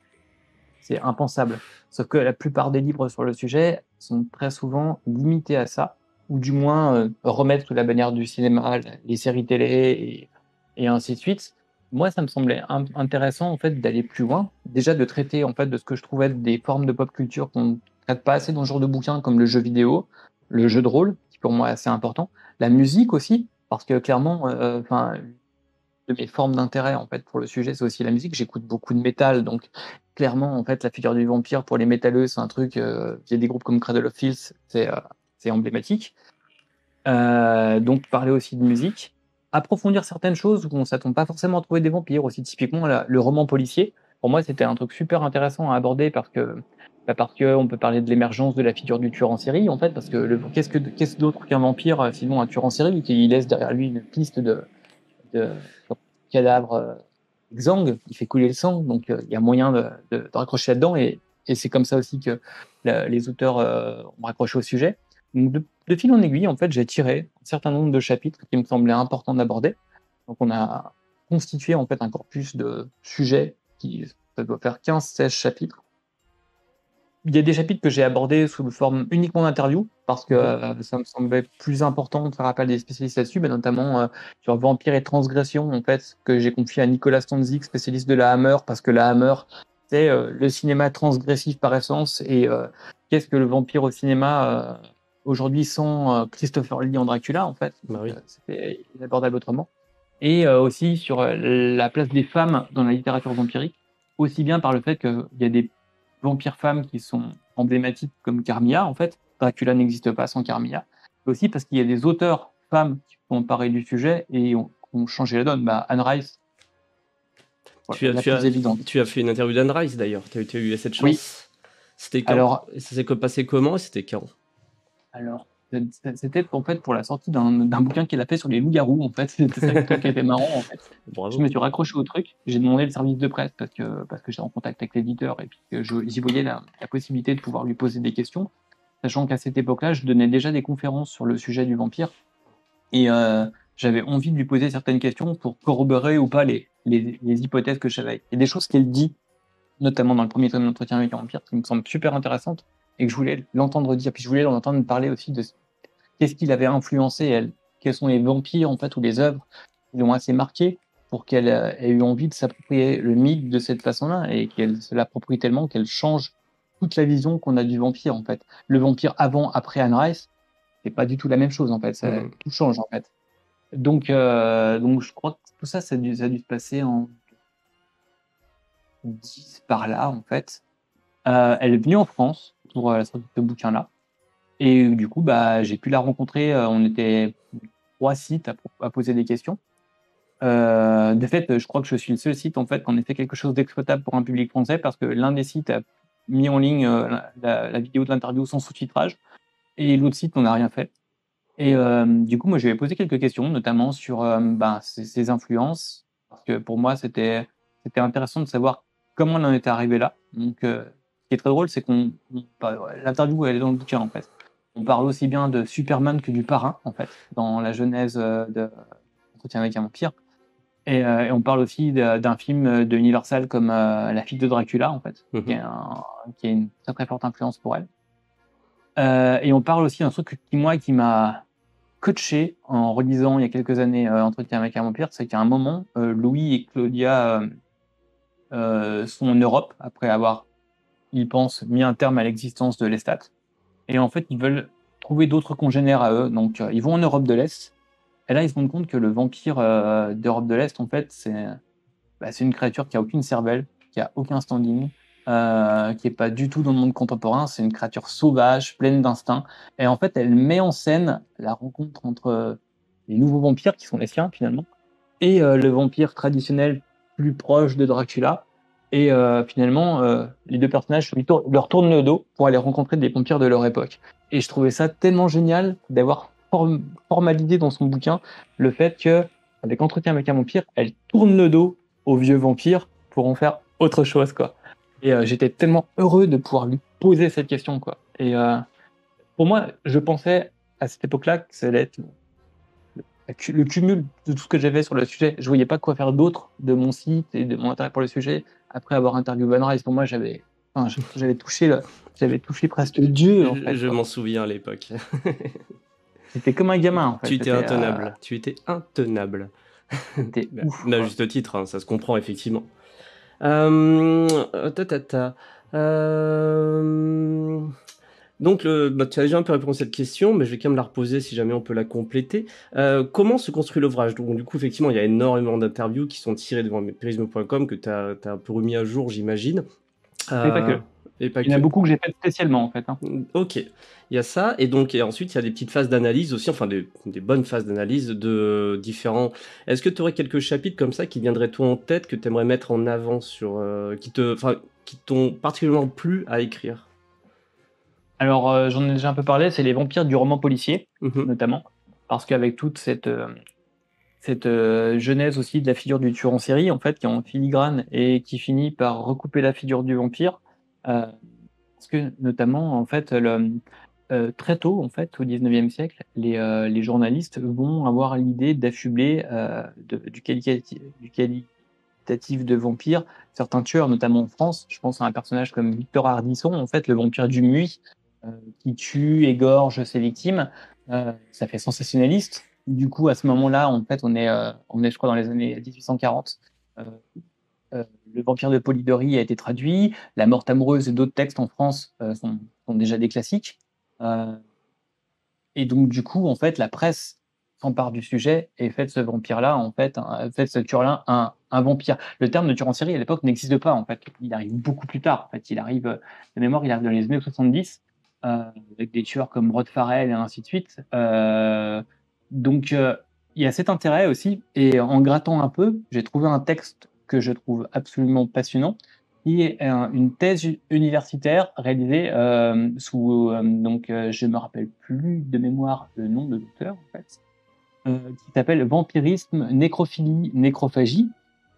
c'est impensable. Sauf que la plupart des livres sur le sujet sont très souvent limités à ça, ou du moins euh, remettre sous la bannière du cinéma les séries télé et, et ainsi de suite. Moi, ça me semblait intéressant en fait d'aller plus loin, déjà de traiter en fait de ce que je trouvais des formes de pop culture qu'on pas assez dans ce genre de bouquins comme le jeu vidéo, le jeu de rôle, qui pour moi est assez important, la musique aussi, parce que clairement, euh, enfin, de mes formes d'intérêt en fait pour le sujet, c'est aussi la musique. J'écoute beaucoup de métal, donc clairement en fait la figure du vampire pour les métalleux, c'est un truc. Euh, il y a des groupes comme Cradle of Filth, c'est euh, emblématique. Euh, donc parler aussi de musique, approfondir certaines choses où on s'attend pas forcément à trouver des vampires. Aussi typiquement le roman policier. Pour moi, c'était un truc super intéressant à aborder parce que parce que on peut parler de l'émergence de la figure du tueur en série en fait parce que qu'est-ce que d'autre qu'un vampire sinon un tueur en série qui laisse derrière lui une piste de de cadavre euh, il fait couler le sang, donc euh, il y a moyen de, raccrocher là-dedans, et, c'est comme ça aussi que les auteurs euh, ont raccroché au sujet. De, fil en aiguille, en fait, j'ai tiré un certain nombre de chapitres qui me semblaient importants d'aborder. Donc on a constitué en fait un corpus de sujets qui doit faire 15-16 chapitres il y a des chapitres que j'ai abordés sous forme uniquement d'interview parce que euh, ça me semblait plus important de faire appel à des spécialistes là-dessus, notamment euh, sur Vampire et Transgression, en fait, que j'ai confié à Nicolas Stanzik, spécialiste de la Hammer, parce que la Hammer, c'est euh, le cinéma transgressif par essence, et qu'est-ce que le vampire au cinéma aujourd'hui sans Christopher Lee en Dracula, en fait. Bah oui. C'était inabordable autrement. Et aussi sur la place des femmes dans la littérature vampirique, aussi bien par le fait qu'il y a des vampires femmes qui sont emblématiques comme Carmilla, en fait. Dracula n'existe pas sans Carmilla. Aussi parce qu'il y a des auteurs femmes qui ont emparé du sujet et ont, ont changé la donne. Bah, Anne Rice. Voilà, tu, as, tu, as, tu, as, fait une interview d'Anne Rice d'ailleurs. Tu as, eu cette chance. Oui. C'était quand Alors, Ça s'est passé comment? Et c'était quand? Alors, c'était en fait pour la sortie d'un bouquin qu'il a fait sur les loups-garous, en fait. C'était ça qui était marrant, en fait. Je me suis raccroché au truc, j'ai demandé le service de presse parce que, parce que j'étais en contact avec l'éditeur et puis j'y voyais la, la, possibilité de pouvoir lui poser des questions. Sachant qu'à cette époque-là, je donnais déjà des conférences sur le sujet du vampire. Et euh, j'avais envie de lui poser certaines questions pour corroborer ou pas les, les, les hypothèses que j'avais. Il y a des choses qu'elle dit, notamment dans le premier tome d'entretien avec un vampire, qui me semblent super intéressantes et que je voulais l'entendre dire. Puis je voulais l'entendre parler aussi de qu'est-ce qu'il avait influencé elle, quels sont les vampires en fait ou les œuvres qui l'ont assez marqué pour qu'elle ait eu envie de s'approprier le mythe de cette façon-là et qu'elle se l'approprie tellement qu'elle change toute la vision qu'on a du vampire en fait. Le vampire avant, après Anne Rice, c'est pas du tout la même chose en fait. Ça, mm. Tout change en fait. Donc, euh, donc je crois que tout ça, ça a dû, ça a dû se passer en 10 par là en fait. Euh, elle est venue en France pour euh, la sortie de ce bouquin-là. Et du coup, bah, j'ai pu la rencontrer. Euh, on était trois sites à, poser des questions. Euh, de fait, je crois que je suis le seul site en fait qu'on ait fait quelque chose d'exploitable pour un public français parce que l'un des sites a mis en ligne la, vidéo de l'interview sans sous-titrage et l'autre site n'en a rien fait. Et du coup, moi, je lui ai posé quelques questions, notamment sur bah, ses, influences, parce que pour moi, c'était c'était intéressant de savoir comment on en était arrivé là. Donc, qui est très drôle, c'est qu'on l'interview elle est dans le bouquin en fait. On parle aussi bien de Superman que du parrain en fait dans la genèse euh, de Entretien avec un vampire. Et, euh, et on parle aussi d'un film de Universal comme euh, La fille de Dracula en fait, mhm. qui, est qui, est une très très forte influence pour elle. et on parle aussi d'un truc qui moi qui m'a coaché en relisant il y a quelques années Entretien avec un vampire, c'est qu'à un moment Louis et Claudia sont en Europe après avoir ils pensent, mis un terme à l'existence de l'Estat. Et en fait, ils veulent trouver d'autres congénères à eux. Donc, euh, ils vont en Europe de l'Est. Et là, ils se rendent compte que le vampire euh, d'Europe de l'Est, en fait, c'est bah, une créature qui a aucune cervelle, qui a aucun standing, euh, qui est pas du tout dans le monde contemporain. C'est une créature sauvage, pleine d'instinct. Et en fait, elle met en scène la rencontre entre les nouveaux vampires, qui sont les siens finalement, et le vampire traditionnel plus proche de Dracula, et euh, finalement, euh, les deux personnages leur tournent le dos pour aller rencontrer des vampires de leur époque. Et je trouvais ça tellement génial d'avoir formalisé dans son bouquin le fait que, avec Entretien avec un vampire, elle tourne le dos aux vieux vampires pour en faire autre chose, quoi. Et euh, j'étais tellement heureux de pouvoir lui poser cette question, quoi. Et pour moi, je pensais à cette époque-là que ça allait le cumul de tout ce que j'avais sur le sujet. Je voyais pas quoi faire d'autre de mon site et de mon intérêt pour le sujet après avoir interviewé Van Rice, pour moi, j'avais, j'avais touché, j'avais touché presque Dieu. En fait, je m'en souviens à l'époque. C'était comme un gamin. En fait. Tu étais intenable. Euh, tu étais intenable. C'était bah, ouf. À juste titre, hein, ça se comprend effectivement. Euh, ta, ta, ta. Euh... Donc, le, bah, tu as déjà un peu répondu à cette question, mais je vais quand même la reposer si jamais on peut la compléter. Euh, comment se construit l'ouvrage? Donc, du coup, effectivement, il y a énormément d'interviews qui sont tirées devant prisme.com que tu as, un peu remis à jour, j'imagine. Euh, pas que. Et pas il y en a beaucoup que j'ai fait spécialement, en fait. Hein. Ok, il y a ça. Et donc, et ensuite, il y a des petites phases d'analyse aussi, enfin, des, des, bonnes phases d'analyse de différents. Est-ce que tu aurais quelques chapitres comme ça qui viendraient toi en tête, que tu aimerais mettre en avant sur. Euh, qui te, qui t'ont particulièrement plu à écrire? Alors, euh, j'en ai déjà un peu parlé, c'est les vampires du roman policier, mhm. notamment, parce qu'avec toute cette, euh, cette euh, genèse aussi de la figure du tueur en série, en fait, qui est en filigrane et qui finit par recouper la figure du vampire, parce que notamment, en fait, le, très tôt, en fait, au 19e siècle, les, les journalistes vont avoir l'idée d'affubler du, qualitatif, du qualitatif de vampire certains tueurs, notamment en France. Je pense à un personnage comme Victor Ardisson, en fait, le vampire du Muy, euh, qui tue, égorge ses victimes, euh, ça fait sensationnaliste. Du coup, à ce moment-là, en fait, on est, euh, on est, je crois, dans les années 1840. le vampire de Polidori a été traduit. La mort amoureuse et d'autres textes en France sont, sont, déjà des classiques. et donc, du coup, en fait, la presse s'empare du sujet et fait de ce vampire-là, en fait, fait de ce tueur-là un, un, vampire. Le terme de tueur en série à l'époque n'existe pas, en fait. Il arrive beaucoup plus tard. En fait, il arrive, de mémoire, il arrive dans les années 70. Euh, avec des tueurs comme Rod Farrell et ainsi de suite. Euh, donc euh, il y a cet intérêt aussi. Et en grattant un peu, j'ai trouvé un texte que je trouve absolument passionnant, qui est une thèse universitaire réalisée euh, sous donc je me rappelle plus de mémoire le nom de l'auteur en fait qui s'appelle Vampirisme, nécrophilie, nécrophagie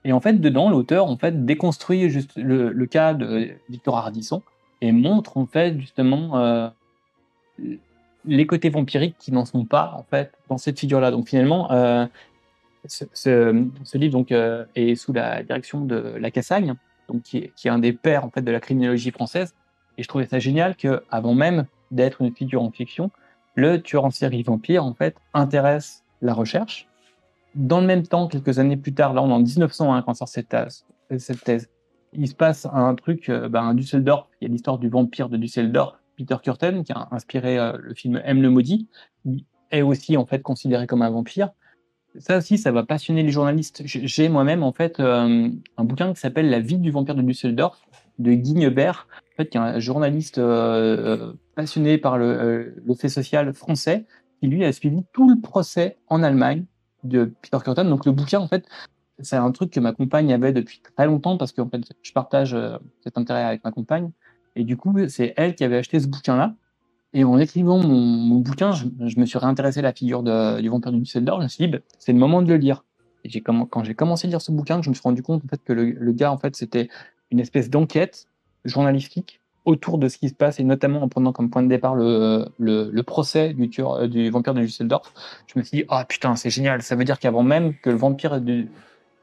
et en fait dedans l'auteur en fait déconstruit juste le, le, cas de Victor Hardisson et montre en fait justement les côtés vampiriques qui n'en sont pas en fait dans cette figure-là. Donc finalement, euh, ce, livre donc euh, est sous la direction de la Cassagne, donc qui est, un des pères en fait de la criminologie française. Et je trouvais ça génial que avant même d'être une figure en fiction, le tueur en série vampire en fait intéresse la recherche. Dans le même temps, quelques années plus tard, là on est en 1901 quand sort cette thèse, il se passe un truc, euh, ben, à Düsseldorf, il y a l'histoire du vampire de Düsseldorf Peter Curtin, qui a inspiré euh, le film M le maudit, qui est aussi en fait considéré comme un vampire. Ça aussi, ça va passionner les journalistes. J'ai moi-même en fait euh, un bouquin qui s'appelle La vie du vampire de Düsseldorf de Guy Nebert, en fait, qui est un journaliste passionné par le, le, fait social français, qui lui a suivi tout le procès en Allemagne de Peter Curtin. Donc le bouquin, en fait, c'est un truc que ma compagne avait depuis très longtemps parce que en fait, je partage cet intérêt avec ma compagne. Et du coup, c'est elle qui avait acheté ce bouquin-là. Et en écrivant mon, bouquin, je, me suis réintéressé à la figure du vampire du Düsseldorf. Je me suis dit, bah, c'est le moment de le lire. Et quand j'ai commencé à lire ce bouquin, je me suis rendu compte en fait que le, gars, en fait, c'était une espèce d'enquête journalistique autour de ce qui se passe et notamment en prenant comme point de départ le, procès du, euh, vampire de Düsseldorf. Je me suis dit, ah oh, putain, c'est génial. Ça veut dire qu'avant même que le vampire du,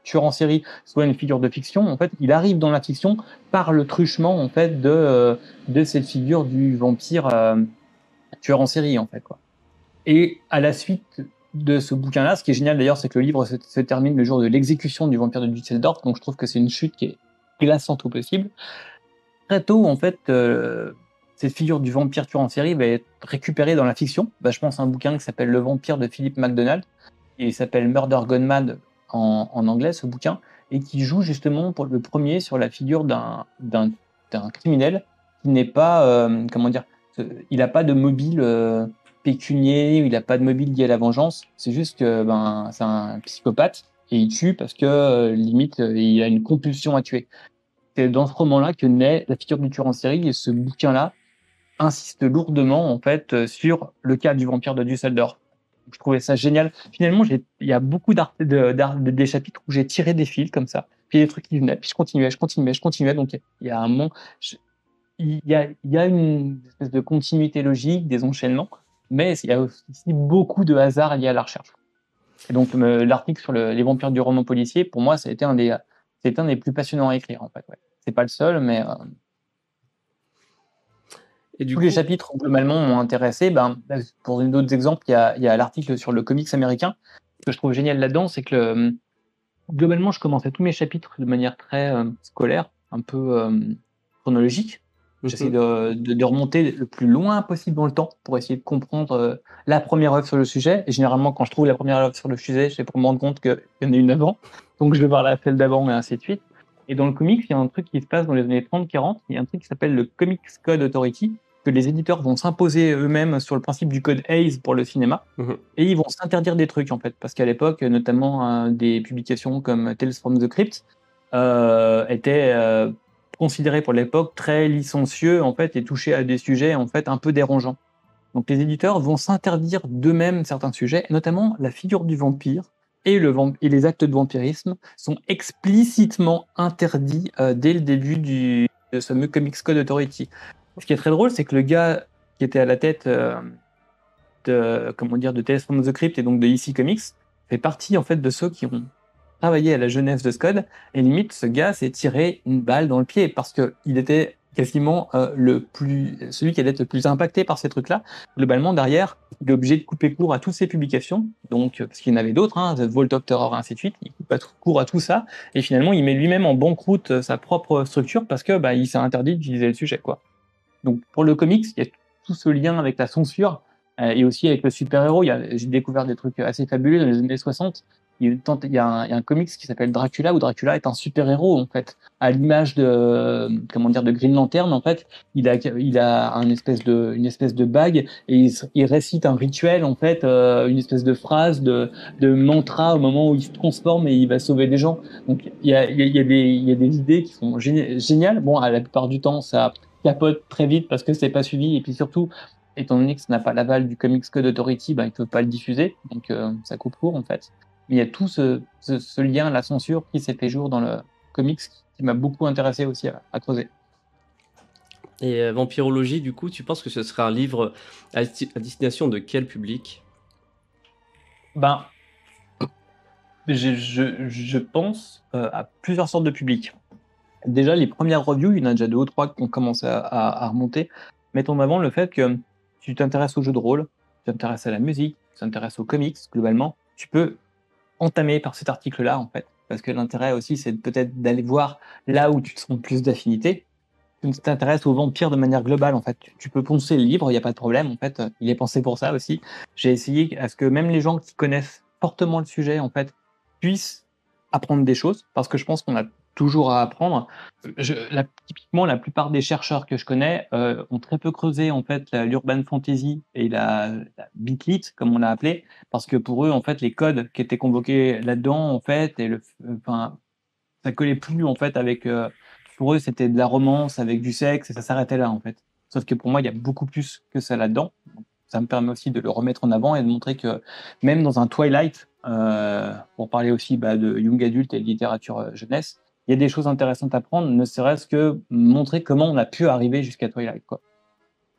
tueur en série soit une figure de fiction, en fait, il arrive dans la fiction par le truchement en fait de euh, de cette figure du vampire euh, tueur en série en fait quoi. Et à la suite de ce bouquin-là, ce qui est génial d'ailleurs, c'est que le livre se, termine le jour de l'exécution du vampire de Düsseldorf, donc je trouve que c'est une chute qui est glaçante au possible. Très tôt, en fait, euh, cette figure du vampire tueur en série va être récupérée dans la fiction. Je pense à un bouquin qui s'appelle Le vampire de Philippe MacDonald, et s'appelle Murder Gone Mad en, anglais, ce bouquin, et qui joue justement pour le premier sur la figure d'un criminel qui n'est pas, euh, comment dire, il n'a pas de mobile euh, pécunier, il n'a pas de mobile lié à la vengeance. C'est juste que ben, c'est un psychopathe et il tue parce que euh, limite il a une compulsion à tuer. C'est dans ce roman-là que naît la figure du tueur en série et ce bouquin-là insiste lourdement en fait sur le cas du vampire de Düsseldorf je trouvais ça génial. Finalement, il y a beaucoup d'art, de, chapitres où j'ai tiré des fils comme ça, puis des trucs qui venaient, puis je continuais, je continuais, je continuais. Donc il y a un moment, il, y a, une espèce de continuité logique, des enchaînements, mais il y a aussi beaucoup de hasard lié à la recherche. Et donc l'article sur le, les vampires du roman policier, pour moi, ça a été un des, c'est un des plus passionnants à écrire en fait. C'est pas le seul, mais euh, et du Tous les chapitres globalement m'ont intéressé. Ben, pour d'autres exemples, il y a, a l'article sur le comics américain. Ce que je trouve génial là-dedans, c'est que le, globalement, je commençais tous mes chapitres de manière très euh, scolaire, un peu euh, chronologique. J'essaie de, de, de, remonter le plus loin possible dans le temps pour essayer de comprendre euh, la première œuvre sur le sujet. Et généralement, quand je trouve la première œuvre sur le sujet, c'est pour me rendre compte qu'il y en a une avant. Donc, je vais voir la celle d'avant et ainsi de suite. Et dans le comics, il y a un truc qui se passe dans les années 30-40. Il y a un truc qui s'appelle le Comics Code Authority, que les éditeurs vont s'imposer eux-mêmes sur le principe du code Hayes pour le cinéma, mhm. et ils vont s'interdire des trucs en fait, parce qu'à l'époque, notamment euh, des publications comme Tales from the Crypt euh, étaient euh, considérées pour l'époque très licencieux en fait et touchaient à des sujets en fait un peu dérangeants. Donc les éditeurs vont s'interdire d'eux-mêmes certains sujets, notamment la figure du vampire et, le et les actes de vampirisme sont explicitement interdits dès le début du de ce fameux Comics Code Authority. Ce qui est très drôle, c'est que le gars qui était à la tête euh, de, comment dire, de Tales from the Crypt et donc de EC Comics fait partie en fait de ceux qui ont travaillé à la jeunesse de Scott. Et limite, ce gars s'est tiré une balle dans le pied parce que il était quasiment euh, le plus, celui qui allait être le plus impacté par ces trucs-là. Globalement, derrière, il est obligé de couper court à toutes ses publications, donc parce qu'il y en avait d'autres, hein, The Vault of Terror, ainsi de suite. Il coupe court à tout ça, et finalement, il met lui-même en banqueroute euh, sa propre structure parce que bah, il s'est interdit d'utiliser le sujet, quoi. Donc pour le comics, il y a tout ce lien avec la censure euh, et aussi avec le super-héros. J'ai découvert des trucs assez fabuleux dans les années 60. il y a un, comics qui s'appelle Dracula où Dracula est un super héros en fait, à l'image de comment dire de Green Lantern en fait, il a il a espèce de une espèce de bague et il, il récite un rituel en fait, euh, une espèce de phrase de de mantra au moment où il se transforme et il va sauver des gens. Donc il y a il y a, des il y a des idées qui sont géniales. Bon, à la plupart du temps ça capote très vite parce que c'est pas suivi et puis surtout étant donné que ça n'a pas l'aval du Comics Code Authority, bah, ils ne peuvent pas le diffuser, donc euh, ça coupe court en fait. Mais il y a tout ce, ce, lien, la censure qui s'est fait jour dans le comics qui m'a beaucoup intéressé aussi à, creuser. Et euh, Vampirologie, du coup, tu penses que ce serait un livre à, destination de quel public? Ben, je, je, je pense euh, à plusieurs sortes de publics. Déjà, les premières reviews, il y en a déjà deux ou trois qui ont commencé à, remonter, mettent en avant le fait que tu t'intéresses au jeu de rôle, tu t'intéresses à la musique, tu t'intéresses aux comics globalement, tu peux entamer par cet article-là en fait. Parce que l'intérêt aussi, c'est peut-être d'aller voir là où tu te sens plus d'affinité. Tu t'intéresses aux vampires de manière globale en fait. Tu, peux poncer le livre, il n'y a pas de problème en fait. Il est pensé pour ça aussi. J'ai essayé à ce que même les gens qui connaissent fortement le sujet en fait puissent apprendre des choses parce que je pense qu'on a toujours à apprendre. Je, la, typiquement, la plupart des chercheurs que je connais euh, ont très peu creusé en fait l'urban fantasy et la, la bitlit, comme on l'a appelé, parce que pour eux, en fait, les codes qui étaient convoqués là-dedans, en fait, et le, enfin, ça collait plus en fait avec. Euh, pour eux, c'était de la romance avec du sexe et ça s'arrêtait là en fait. Sauf que pour moi, il y a beaucoup plus que ça là-dedans. Ça me permet aussi de le remettre en avant et de montrer que même dans un Twilight, euh, pour parler aussi bah, de young adulte et de littérature euh, jeunesse, il y a des choses intéressantes à prendre, ne serait-ce que montrer comment on a pu arriver jusqu'à Twilight. Quoi.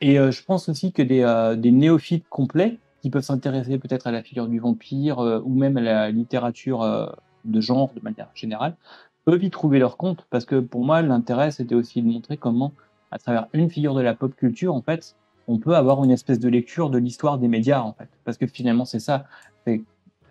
Et euh, je pense aussi que des, euh, des néophytes complets qui peuvent s'intéresser peut-être à la figure du vampire euh, ou même à la littérature de genre de manière générale, peuvent y trouver leur compte parce que pour moi l'intérêt c'était aussi de montrer comment à travers une figure de la pop culture en fait on peut avoir une espèce de lecture de l'histoire des médias en fait parce que finalement c'est ça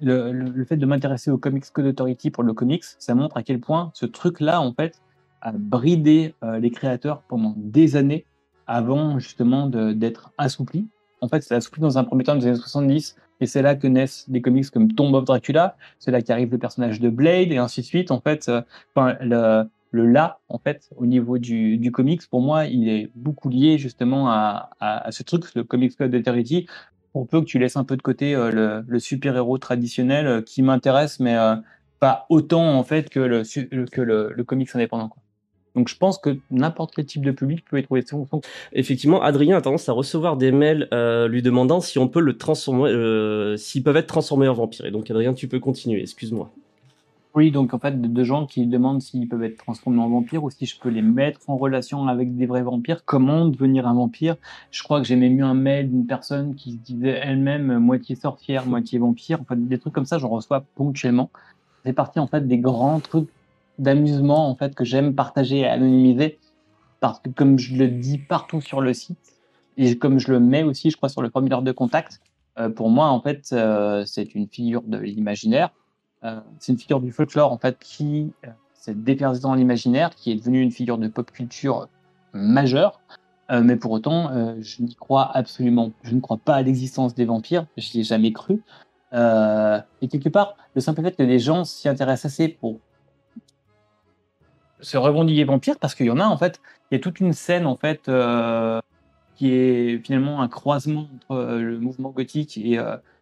le, fait de m'intéresser au Comics Code Authority pour le comics, ça montre à quel point ce truc-là, en fait, a bridé euh, les créateurs pendant des années avant justement d'être assoupli. En fait, c'est assoupli dans un premier temps des années 70, et c'est là que naissent des comics comme Tomb of Dracula, c'est là qu'arrive le personnage de Blade, et ainsi de suite. En fait, euh, le, le là, en fait, au niveau du, comics, pour moi, il est beaucoup lié justement à, à ce truc, le Comics Code Authority, pour peu que tu laisses un peu de côté euh, le, le super-héros traditionnel euh, qui m'intéresse, mais euh, pas autant en fait que le, que le, le comics indépendant. Quoi. Donc je pense que n'importe quel type de public peut y trouver son Effectivement, Adrien a tendance à recevoir des mails euh, lui demandant si on peut le transformer, euh, s'ils peuvent être transformés en vampires. Et donc Adrien, tu peux continuer. Excuse-moi. Oui, donc en fait, de, gens qui demandent s'ils peuvent être transformés en vampires ou si je peux les mettre en relation avec des vrais vampires. Comment devenir un vampire? Je crois que j'ai même eu un mail d'une personne qui se disait elle-même moitié sorcière, moitié vampire. En fait, des trucs comme ça, j'en reçois ponctuellement. C'est parti en fait des grands trucs d'amusement en fait que j'aime partager et anonymiser parce que comme je le dis partout sur le site et comme je le mets aussi, je crois, sur le formulaire de contact, euh, pour moi en fait, euh, c'est une figure de l'imaginaire euh, c'est une figure du folklore en fait qui euh, s'est dépersée dans l'imaginaire, qui est devenue une figure de pop culture majeure. Euh, mais pour autant, je n'y crois absolument. Je ne crois pas à l'existence des vampires. J'y ai jamais cru. et quelque part, le simple fait que les gens s'y intéressent assez pour se revendiquer vampire, parce qu'il y en a en fait, il y a toute une scène en fait qui est finalement un croisement entre le mouvement gothique et,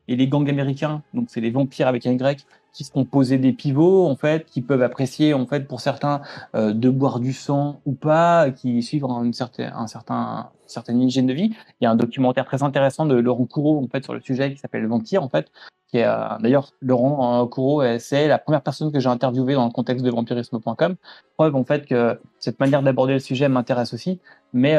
et les gangs américains. Donc c'est les vampires avec un grec qui se poser des pivots en fait, qui peuvent apprécier en fait pour certains euh, de boire du sang ou pas, qui suivent une certaine, un certain, certaine hygiène de vie. Il y a un documentaire très intéressant de Laurent Courreau en fait sur le sujet qui s'appelle Vampire en fait, qui est euh, d'ailleurs Laurent euh, Courreau, c'est la première personne que j'ai interviewée dans le contexte de vampirisme.com. Preuve en fait que cette manière d'aborder le sujet m'intéresse aussi, mais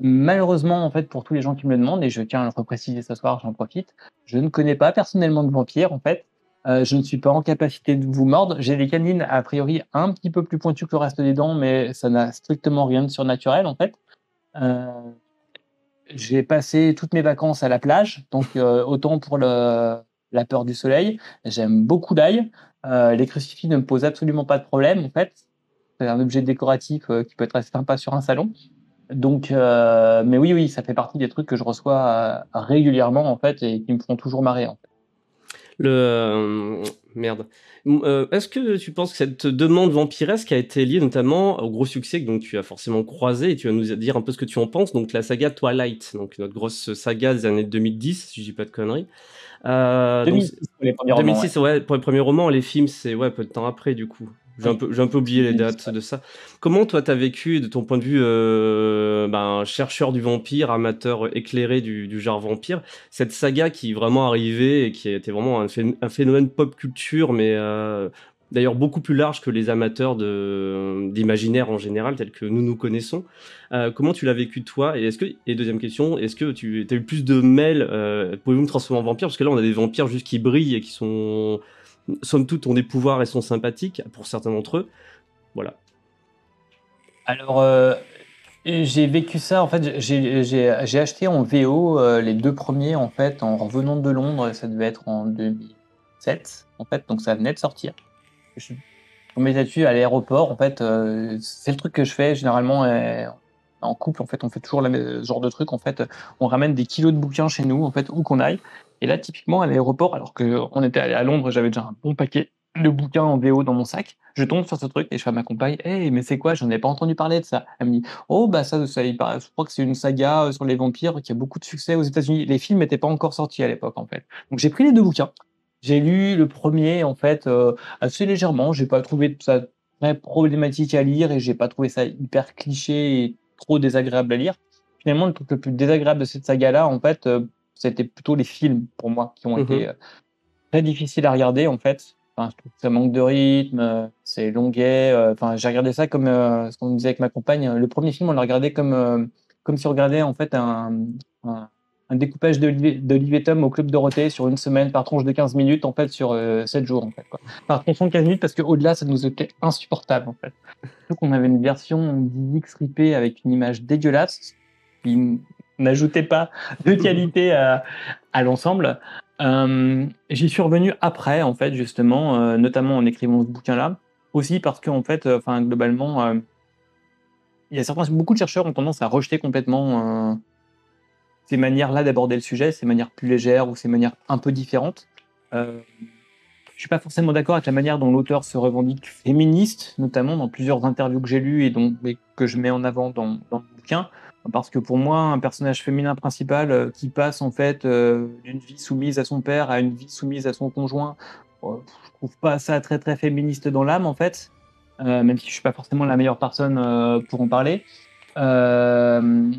Malheureusement, en fait, pour tous les gens qui me le demandent, et je tiens à le repréciser ce soir, j'en profite, je ne connais pas personnellement de vampire, en fait. Euh, je ne suis pas en capacité de vous mordre. J'ai des canines a priori un petit peu plus pointues que le reste des dents, mais ça n'a strictement rien de surnaturel en fait. Euh, j'ai passé toutes mes vacances à la plage, donc euh, autant pour la peur du soleil. J'aime beaucoup l'ail. Les crucifix ne me posent absolument pas de problème en fait. C'est un objet décoratif qui peut être sympa sur un salon. Donc, mais oui, oui, ça fait partie des trucs que je reçois régulièrement en fait et qui me font toujours marrer. En fait. Le merde. Est-ce que tu penses que cette demande vampiresque a été liée notamment au gros succès que donc tu as forcément croisé et tu vas nous dire un peu ce que tu en penses? Donc la saga Twilight donc notre grosse saga des années 2010 si je dis pas de conneries. Euh, 2006 pour les premiers 2006 romans, ouais. pour les premiers romans les films c'est ouais peu de temps après du coup. J'ai un, peu, un peu oublié les dates de ça. Comment toi t'as vécu de ton point de vue euh, ben, chercheur du vampire, amateur éclairé du, du, genre vampire, cette saga qui est vraiment arrivée et qui était vraiment un, phénomène pop culture, mais euh, d'ailleurs beaucoup plus large que les amateurs d'imaginaire en général, tels que nous nous connaissons. Euh, comment tu l'as vécu toi? Et est-ce que et deuxième question, est-ce que tu as eu plus de mails euh, Pouvez-vous me transformer en vampire? Parce que là, on a des vampires juste qui brillent et qui sont somme toute, ont des pouvoirs et sont sympathiques pour certains d'entre eux. Voilà. Alors, euh, j'ai vécu ça, en fait, j'ai acheté en VO euh, les deux premiers, en fait, en revenant de Londres, ça devait être en 2007, en fait, donc ça venait de sortir. Je mettais dessus à l'aéroport, en fait, euh, c'est le truc que je fais généralement en couple, en fait, on fait toujours le genre de truc, en fait, on ramène des kilos de bouquins chez nous, en fait, où qu'on aille, et là, typiquement, à l'aéroport, alors qu'on était allé à Londres, j'avais déjà un bon paquet de bouquins en VO dans mon sac. Je tombe sur ce truc et je fais à ma compagne, hey, mais c'est quoi? J'en ai pas entendu parler de ça. Elle me dit, oh, bah ça, ça je crois que c'est une saga euh, sur les vampires qui a beaucoup de succès aux États-Unis. Les films n'étaient pas encore sortis à l'époque, en fait. Donc j'ai pris les deux bouquins. J'ai lu le premier, en fait, euh, assez légèrement. J'ai pas trouvé ça très problématique à lire et j'ai pas trouvé ça hyper cliché et trop désagréable à lire. Finalement, le truc le plus désagréable de cette saga-là, en fait, euh, c'était plutôt les films pour moi qui ont été mhm. euh, très difficiles à regarder en fait. Enfin, je trouve que ça manque de rythme, euh, c'est longuet. Euh, enfin, j'ai regardé ça comme ce qu'on disait avec ma compagne. Le premier film, on l'a regardé comme comme si on regardait en fait un, un, découpage de Tom au club Dorothée sur une semaine par tranche de 15 minutes en fait sur 7 jours en fait quoi. Par tranche de 15 minutes parce qu'au-delà ça nous était insupportable en fait. Donc on avait une version DX ripée avec une image dégueulasse qui n'ajoutez pas de qualité à, l'ensemble. Euh, J'y suis revenu après, en fait, justement, euh, notamment en écrivant ce bouquin-là, aussi parce qu'en fait, euh, enfin, globalement, il y a certains, beaucoup de chercheurs ont tendance à rejeter complètement ces manières-là d'aborder le sujet, ces manières plus légères ou ces manières un peu différentes. Je suis pas forcément d'accord avec la manière dont l'auteur se revendique féministe, notamment dans plusieurs interviews que j'ai lues et, que je mets en avant dans, dans le bouquin parce que pour moi, un personnage féminin principal euh, qui passe en fait euh, d'une vie soumise à son père à une vie soumise à son conjoint, je je trouve pas ça très très féministe dans l'âme en fait, euh, même si je suis pas forcément la meilleure personne pour en parler. je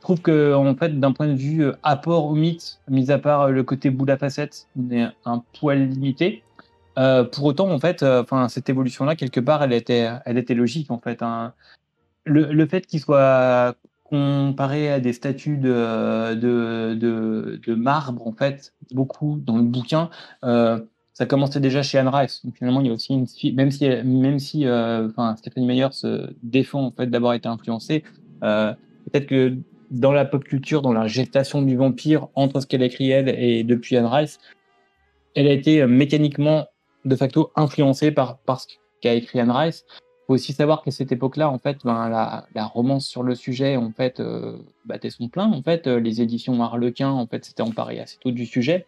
trouve que en fait, d'un point de vue apport au mythe, mis à part le côté bout de la facette, on est un poil limité. pour autant, en fait, enfin cette évolution-là quelque part, elle était, elle était logique en fait. Hein le, fait qu'il soit comparé à des statues de, marbre, en fait, beaucoup dans le bouquin, euh, ça commençait déjà chez Anne Rice. Donc finalement, il y a aussi une même si, même si euh, Stephanie Meyer se défend en fait d'avoir été influencée, euh, peut-être que dans la pop culture, dans la gestation du vampire, entre ce qu'elle a écrit elle et depuis Anne Rice, elle a été mécaniquement de facto influencée par, par ce qu'a écrit Anne Rice faut aussi savoir qu'à cette époque-là, en fait, ben, la, romance sur le sujet, en fait, euh, battait son plein. En fait, euh, les éditions Harlequin, en fait, s'étaient emparées assez tôt du sujet.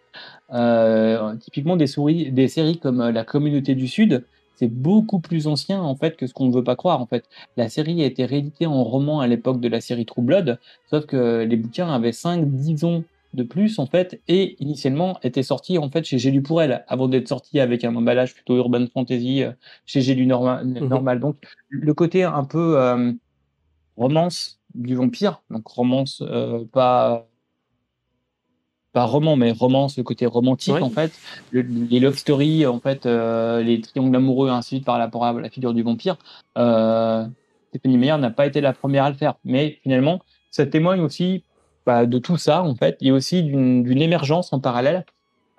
Euh, typiquement, des, séries comme La Communauté du Sud, c'est beaucoup plus ancien, en fait, que ce qu'on ne veut pas croire. En fait, la série a été rééditée en roman à l'époque de la série True Blood, sauf que les bouquins avaient 5-10 ans de plus en fait et initialement était sorti en fait chez J'ai lu pour elle avant d'être sorti avec un emballage plutôt urban fantasy euh, chez J'ai lu normal, mhm. normal. Donc le côté un peu euh, romance du vampire donc romance euh, pas pas roman mais romance le côté romantique en fait. Les love stories en fait les triangles amoureux ainsi de suite par rapport à la figure du vampire Stéphanie Meyer n'a pas été la première à le faire. Mais finalement ça témoigne aussi bah, de tout ça, en fait, et aussi d'une émergence en parallèle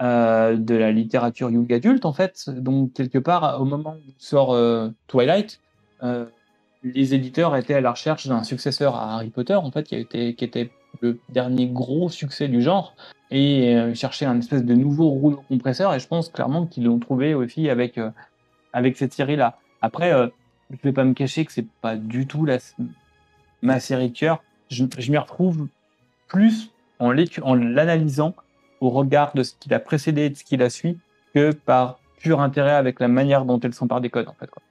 euh, de la littérature young adulte, en fait. Donc, quelque part, au moment où sort euh, Twilight, euh, les éditeurs étaient à la recherche d'un successeur à Harry Potter, en fait, qui, a qui était le dernier gros succès du genre, et cherchaient un espèce de nouveau rouleau compresseur, et je pense clairement qu'ils l'ont trouvé aussi avec, avec cette série-là. Après, je vais pas me cacher que c'est pas du tout la, ma série de cœur. Je, je m'y retrouve plus en l'analysant au regard de ce qu'il a précédé et de ce qu'il a suivi que par pur intérêt avec la manière dont elle s'empare des codes en fait. Quoi.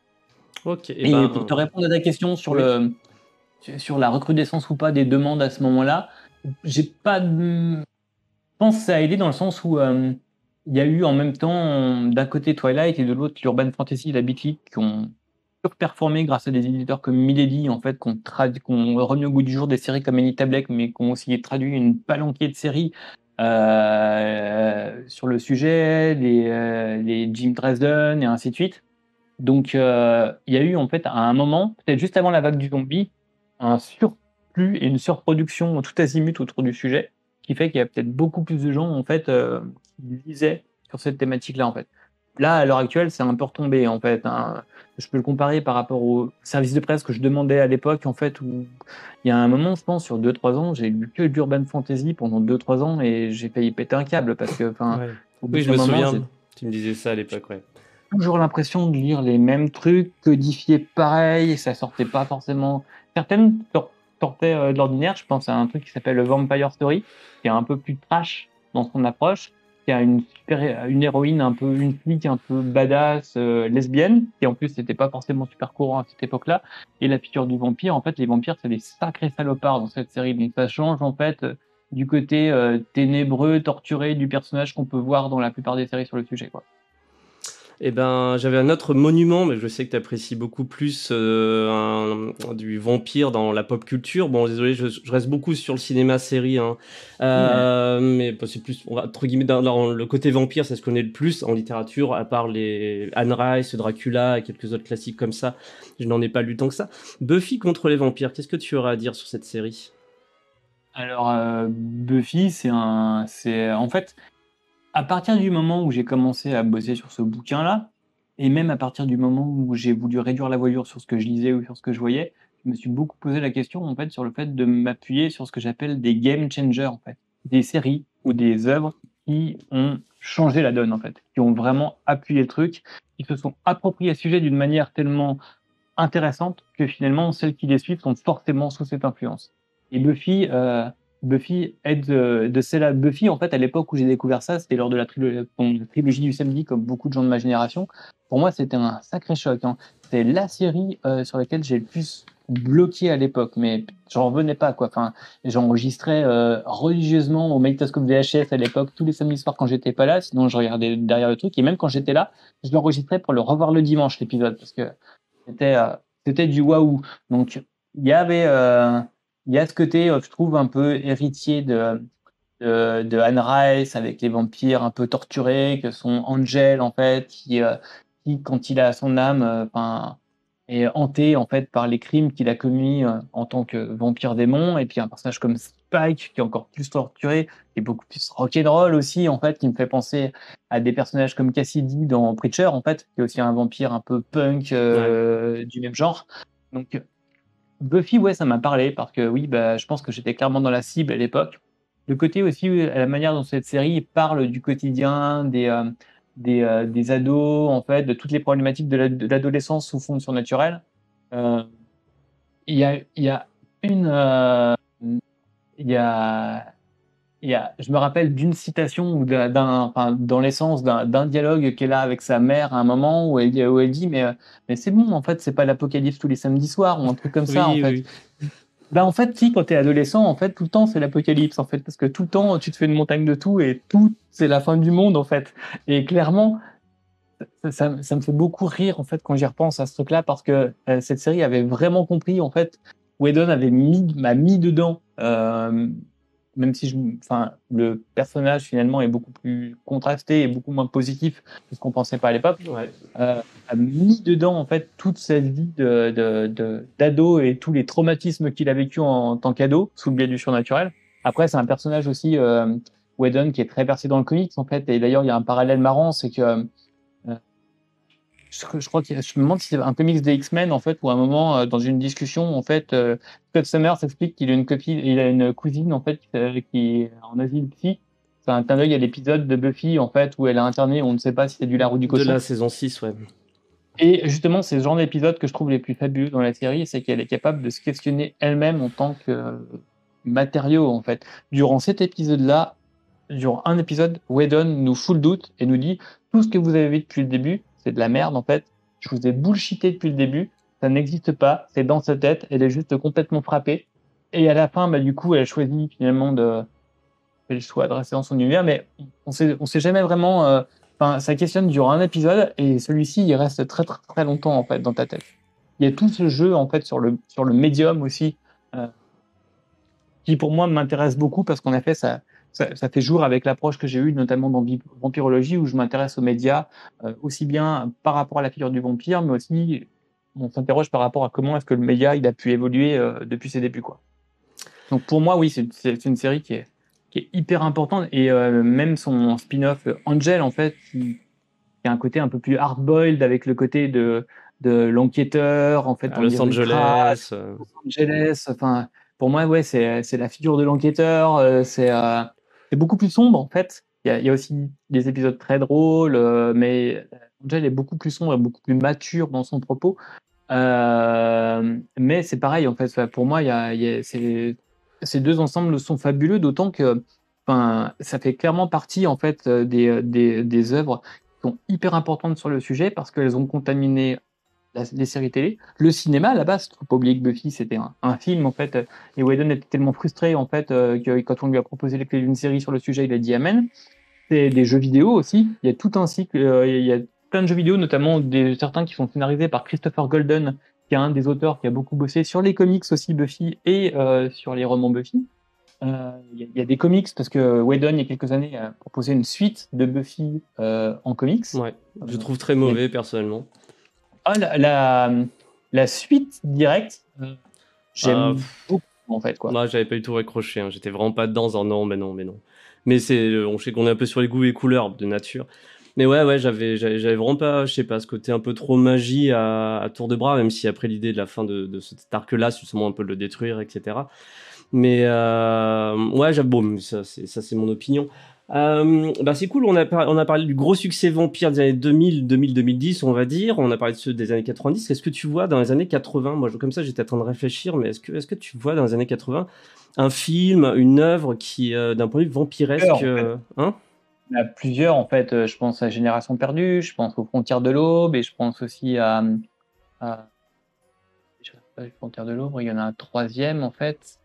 Ok. Et, ben, pour te répondre à ta question sur le sur la recrudescence ou pas des demandes à ce moment-là, j'ai pas de... Je pense que ça a aidé dans le sens où euh, il y a eu en même temps d'un côté Twilight et de l'autre l'Urban Fantasy et la Beat qui ont surperformé grâce à des éditeurs comme Milady en fait qu'on qu'on remis au goût du jour des séries comme Anita Black mais qu'on aussi traduit une palanquée de séries euh, sur le sujet, les, euh, les Jim Dresden et ainsi de suite. Donc euh, il y a eu en fait à un moment, peut-être juste avant la vague du zombie, un surplus et une surproduction tout azimut autour du sujet, qui fait qu'il y a peut-être beaucoup plus de gens en fait qui lisaient sur cette thématique-là en fait. Là, à l'heure actuelle, c'est un peu retombé en fait. Hein. Je peux le comparer par rapport au service de presse que je demandais à l'époque en fait où il y a un moment, je pense, sur 2-3 ans, j'ai lu que d'urban fantasy pendant 2-3 ans et j'ai failli péter un câble parce que, enfin, oui, je me souviens. Tu me disais ça à l'époque, ouais toujours l'impression de lire les mêmes trucs, codifiés pareil, et ça sortait pas forcément. Certaines sortaient euh, de l'ordinaire. Je pense à un truc qui s'appelle le Vampire Story, qui est un peu plus trash dans son approche, une super, une héroïne un peu, une flic un peu badass, euh, lesbienne, qui en plus n'était pas forcément super courant à cette époque-là. Et la figure du vampire, en fait, les vampires, c'est des sacrés salopards dans cette série. Donc ça change, en fait, euh, du côté ténébreux, torturé du personnage qu'on peut voir dans la plupart des séries sur le sujet. Eh ben, j'avais un autre monument, mais je sais que tu apprécies beaucoup plus euh, du vampire dans la pop culture. Bon, désolé, je, reste beaucoup sur le cinéma série, hein. euh, mais bah, c'est plus, entre guillemets, dans, le côté vampire, ça se connaît le plus en littérature, à part les Anne Rice, Dracula et quelques autres classiques comme ça. Je n'en ai pas lu tant que ça. Buffy contre les vampires, qu'est-ce que tu auras à dire sur cette série? Alors euh, Buffy, c'est un, c'est en fait, à partir du moment où j'ai commencé à bosser sur ce bouquin-là, et même à partir du moment où j'ai voulu réduire la voilure sur ce que je lisais ou sur ce que je voyais, je me suis beaucoup posé la question en fait sur le fait de m'appuyer sur ce que j'appelle des game changers en fait, des séries ou des œuvres qui ont changé la donne en fait, qui ont vraiment appuyé le truc, qui se sont appropriés le sujet d'une manière tellement intéressante que finalement celles qui les suivent sont forcément sous cette influence. Et Buffy, euh, Buffy aide de, de celle Buffy, en fait, à l'époque où j'ai découvert ça, c'était lors de la, trilogie du samedi, comme beaucoup de gens de ma génération. Pour moi, c'était un sacré choc. Hein. C'est la série euh, sur laquelle j'ai le plus bloqué à l'époque, mais j'en revenais pas quoi. Enfin, j'enregistrais euh, religieusement au magnétoscope VHS à l'époque tous les samedis soirs quand j'étais pas là, sinon je regardais derrière le truc et même quand j'étais là, je l'enregistrais pour le revoir le dimanche l'épisode parce que c'était euh, c'était du waouh. Donc il y avait euh, il y a ce côté, euh, je trouve, un peu héritier de, de, de, Anne Rice avec les vampires un peu torturés, que sont Angel, en fait, qui, euh, qui quand il a son âme, euh, enfin, est hanté, en fait, par les crimes qu'il a commis en tant que vampire démon. Et puis un personnage comme Spike, qui est encore plus torturé, qui est beaucoup plus rock'n'roll aussi, en fait, qui me fait penser à des personnages comme Cassidy dans Preacher, en fait, qui est aussi un vampire un peu punk du même genre. Donc, Buffy, ouais, ça m'a parlé parce que oui, bah, je pense que j'étais clairement dans la cible à l'époque. Le côté aussi, la manière dont cette série parle du quotidien, des, euh, des, euh, des, ados, en fait, de toutes les problématiques de l'adolescence sous fond surnaturel. Euh, il y, a, y a une. Il y a je me rappelle d'une citation ou d'un, enfin, dans l'essence d'un, dialogue qu'elle a avec sa mère à un moment où elle, où elle dit mais, mais c'est bon en fait c'est pas l'apocalypse tous les samedis soirs ou un truc comme ça en fait. Ben, en fait si quand t'es adolescent en fait tout le temps c'est l'apocalypse en fait parce que tout le temps tu te fais une montagne de tout et tout c'est la fin du monde en fait et clairement ça, ça, me fait beaucoup rire en fait quand j'y repense à ce truc là parce que euh, cette série avait vraiment compris en fait Whedon avait mis m'a mis dedans euh, même si je, enfin, le personnage finalement est beaucoup plus contrasté et beaucoup moins positif que ce qu'on pensait pas à l'époque, euh, a mis dedans en fait toute cette vie de, d'ado et tous les traumatismes qu'il a vécu en, tant qu'ado sous le biais du surnaturel. Après, c'est un personnage aussi, euh, Whedon, qui est très percé dans le comics en fait. Et d'ailleurs, il y a un parallèle marrant, c'est que je, crois que je me demande si c'est un comics des X-Men en fait où à un moment euh, dans une discussion en fait euh, Scott Summers explique qu'il a une copine il a une cousine en fait euh, qui est en asile psy c'est un clin d'œil à l'épisode de Buffy en fait où elle a interné on ne sait pas si c'est du lard ou du cochon de la saison 6 ouais. Et justement c'est ce genre d'épisode que je trouve les plus fabuleux dans la série c'est qu'elle est capable de se questionner elle-même en tant que matériau en fait. Durant cet épisode là durant un épisode, Whedon nous fout le doute et nous dit tout ce que vous avez vu depuis le début, c'est de la merde en fait. Je vous ai bullshité depuis le début, ça n'existe pas, c'est dans sa tête, elle est juste complètement frappée. Et à la fin, bah, du coup, elle choisit finalement de faire le choix de dans son univers, mais on sait, on sait jamais vraiment. Euh, ça questionne durant un épisode et celui-ci, il reste très, très très longtemps en fait dans ta tête. Il y a tout ce jeu en fait sur le sur le médium aussi, euh, qui pour moi m'intéresse beaucoup parce qu'en effet, ça, ça, ça, fait jour avec l'approche que j'ai eue notamment dans Vampirologie où je m'intéresse aux médias euh, aussi bien par rapport à la figure du vampire, mais aussi on s'interroge par rapport à comment est-ce que le média il a pu évoluer euh, depuis ses débuts quoi. Donc pour moi oui c'est une série qui est qui est hyper importante et euh, même son spin-off Angel en fait qui, qui, a un côté un peu plus hard-boiled avec le côté de de l'enquêteur en fait à Los Angeles. Los Angeles enfin pour moi ouais c'est c'est la figure de l'enquêteur euh, c'est euh, c'est beaucoup plus sombre en fait. Il y a, aussi des épisodes très drôles mais Angel est beaucoup plus sombre et beaucoup plus mature dans son propos. Mais c'est pareil en fait. Pour moi y y a ces deux ensembles sont fabuleux, d'autant que ça fait clairement partie en fait euh, des, euh, des, des œuvres qui sont hyper importantes sur le sujet parce qu'elles ont contaminé les séries télé, le cinéma à la base. Faut pas oublier que Buffy c'était un, un, film en fait, et Whedon était tellement frustré en fait euh, que quand on lui a proposé les clés d'une série sur le sujet, il a dit amen. C'est des jeux vidéo aussi. Il y a tout un cycle. il y a plein de jeux vidéo, notamment des certains qui sont scénarisés par Christopher Golden, qui est un des auteurs qui a beaucoup bossé sur les comics aussi Buffy et euh, sur les romans Buffy. Il euh, y, y, a des comics parce que Whedon il y a quelques années a proposé une suite de Buffy euh, en comics. Ouais, je trouve très mauvais personnellement. Ah la, la, la suite directe, j'aime ah, beaucoup en fait quoi. Moi j'avais pas du tout accroché, hein. j'étais vraiment pas dedans en non mais non mais non. Mais c'est on sait qu'on est un peu sur les goûts et couleurs de nature. Mais ouais, ouais, j'avais, j'avais vraiment pas, je sais pas, ce côté un peu trop magie à, à tour de bras, même si après l'idée de la fin de, de cet arc-là, c'est justement un peu de le détruire, etc. Mais euh, ouais, bon, ça c'est, ça c'est mon opinion. Euh, bah c'est cool, on a, on a parlé du gros succès vampire des années 2000, 2000, 2010, on va dire. On a parlé de ceux des années 90. Est-ce que tu vois dans les années 80, moi comme ça j'étais en train de réfléchir, mais est-ce que, est-ce que tu vois dans les années 80 un film, une œuvre qui, euh, d'un point de vue vampiresque, euh, hein? Il y en a plusieurs, en fait. Euh, je pense à Génération perdue, je pense aux Frontières de l'Aube, et je pense aussi à. à... Les Frontières de l'Aube, il y en a un troisième, en fait.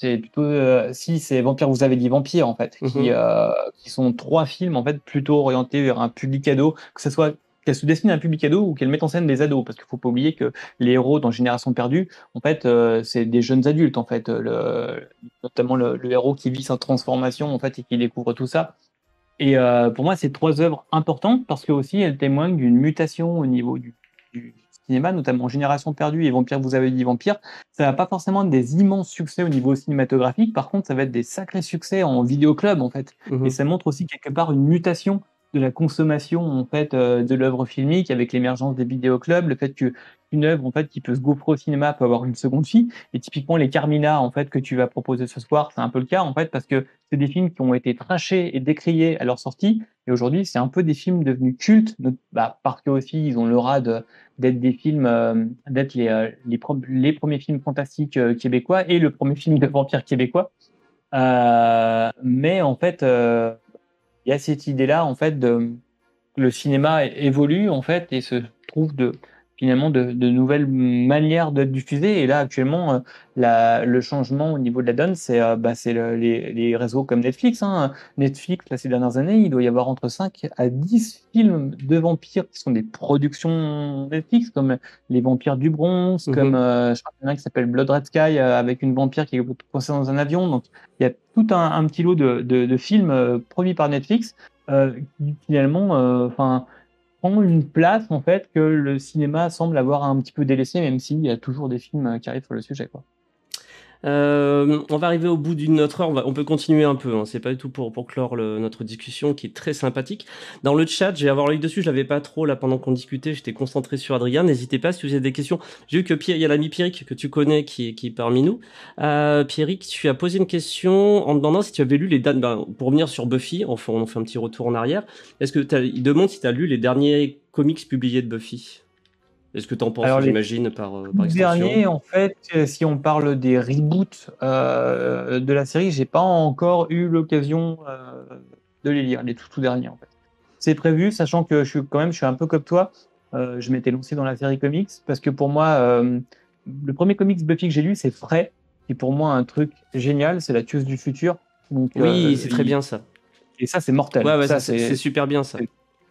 C'est plutôt. Euh, si, c'est Vampire, vous avez dit Vampire, en fait. qui, mhm. euh, qui, sont trois films, en fait, plutôt orientés vers un public ado, que ce soit qu'elle se destine à un public ado ou qu'elle mette en scène des ados parce qu'il faut pas oublier que les héros dans Génération perdue en fait euh, c'est des jeunes adultes en fait le, notamment le, le, héros qui vit sa transformation en fait et qui découvre tout ça et pour moi, c'est trois œuvres importantes parce que aussi elles témoignent d'une mutation au niveau du, du, cinéma, notamment Génération perdue et Vampire, vous avez dit Vampire. Ça va pas forcément être des immenses succès au niveau cinématographique. Par contre, ça va être des sacrés succès en vidéoclub en fait. Mmh. Et ça montre aussi quelque part une mutation de la consommation en fait euh, de l'œuvre filmique avec l'émergence des vidéoclubs, le fait que une œuvre en fait qui peut se gaufrer au cinéma peut avoir une seconde fille et typiquement les Carmina en fait que tu vas proposer ce soir c'est un peu le cas en fait parce que c'est des films qui ont été trachés et décriés à leur sortie. Et aujourd'hui c'est un peu des films devenus cultes. Bah, parce que aussi ils ont l'aura d'être des films euh, d'être les, euh, les, les, premiers films fantastiques euh, québécois et le premier film de vampire québécois. Mais en fait il y a cette idée là en fait de le cinéma évolue en fait et se trouve de finalement de, de nouvelles manières de diffuser. Et là, actuellement, euh, la, le changement au niveau de la donne, c'est euh, bah, le, les, les, réseaux comme Netflix. Hein. Netflix, là, ces dernières années, il doit y avoir entre 5 à 10 films de vampires qui sont des productions Netflix, comme Les Vampires du Bronze, mm -hmm. comme euh, je crois qu'il y en a un qui s'appelle Blood Red Sky, euh, avec une vampire qui est coincée dans un avion. Donc, il y a tout un, petit lot de, films euh, produits par Netflix qui, finalement, enfin prend une place en fait que le cinéma semble avoir un petit peu délaissé, même s'il y a toujours des films qui arrivent sur le sujet. Euh, on va arriver au bout d'une autre heure. On, va, on peut continuer un peu. Hein. C'est pas du tout pour, pour clore le, notre discussion qui est très sympathique. Dans le chat, j'ai avoir l'œil dessus. Je l'avais pas trop là pendant qu'on discutait. J'étais concentré sur Adrien. N'hésitez pas si vous avez des questions. J'ai vu que Pierre, il y a l'ami Pierrick que tu connais qui qui est parmi nous. Euh, Pierrick, tu as posé une question en demandant si tu avais lu les dates. Ben, pour revenir sur Buffy, on fait, on fait un petit retour en arrière. Est-ce que il demande si tu as lu les derniers comics publiés de Buffy? Est-ce que tu en penses, j'imagine, par, euh, par extension dernier, en fait, euh, si on parle des reboots euh, de la série, j'ai pas encore eu l'occasion euh, de les lire, les tout, tout derniers en fait. C'est prévu, sachant que je suis quand même, je suis un peu comme toi. Euh, je m'étais lancé dans la série comics parce que pour moi, le premier comics Buffy que j'ai lu, c'est Fray, qui pour moi un truc génial, c'est la tueuse du futur. Donc, oui, c'est très bien ça. Et ça, c'est mortel. Ouais, ouais, ça, c'est super bien ça.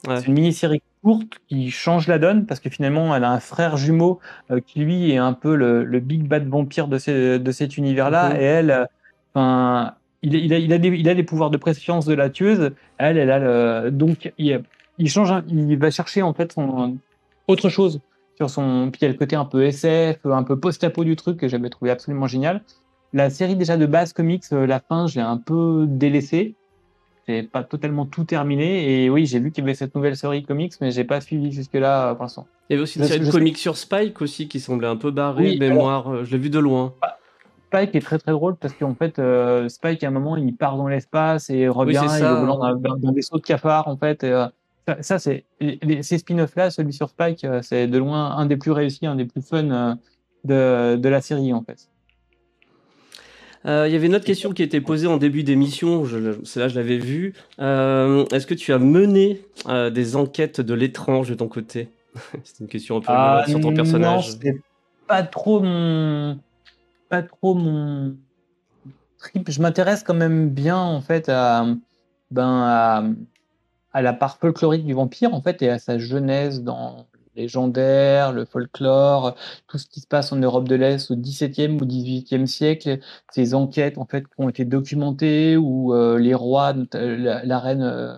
C'est une mini-série courte qui change la donne parce que finalement, elle a un frère jumeau euh, qui lui est un peu le, le big bad vampire de, de cet univers-là. Et elle, enfin, il, il, a, il, a des, il a des pouvoirs de préscience de la tueuse. Elle, elle a le, donc il, il change, il va chercher en fait son, autre chose sur son. Puis il y a le côté un peu SF, un peu post-apo du truc que j'avais trouvé absolument génial. La série déjà de base comics, euh, la fin, j'ai un peu délaissé. C'est pas totalement tout terminé. Et oui, j'ai vu qu'il y avait cette nouvelle série comics, mais j'ai pas suivi jusque-là euh, pour l'instant. Il y avait aussi une série de comics sur Spike aussi qui semblait un peu barré, mémoire. Euh, je l'ai vu de loin. Bah, Spike est très très drôle parce qu'en fait, Spike à un moment il part dans l'espace et revient oui, il est dans, un vaisseau de cafard en fait. Et, ça, c'est ces spin-offs-là, celui sur Spike, euh, c'est de loin un des plus réussis, un des plus fun euh, de, de la série en fait. Euh, il y avait une autre question qui était posée en début d'émission, celle-là je l'avais vue. Est-ce que tu as mené des enquêtes de l'étrange de ton côté? C'est une question un peu ah, sur ton personnage. Non, pas trop mon, pas trop mon trip. Je m'intéresse quand même bien en fait à, ben à, à la part folklorique du vampire, en fait, et à sa genèse dans légendaire, le folklore, tout ce qui se passe en Europe de l'Est au XVIIe ou XVIIIe siècle, ces enquêtes en fait qui ont été documentées où euh, les rois, la, reine euh,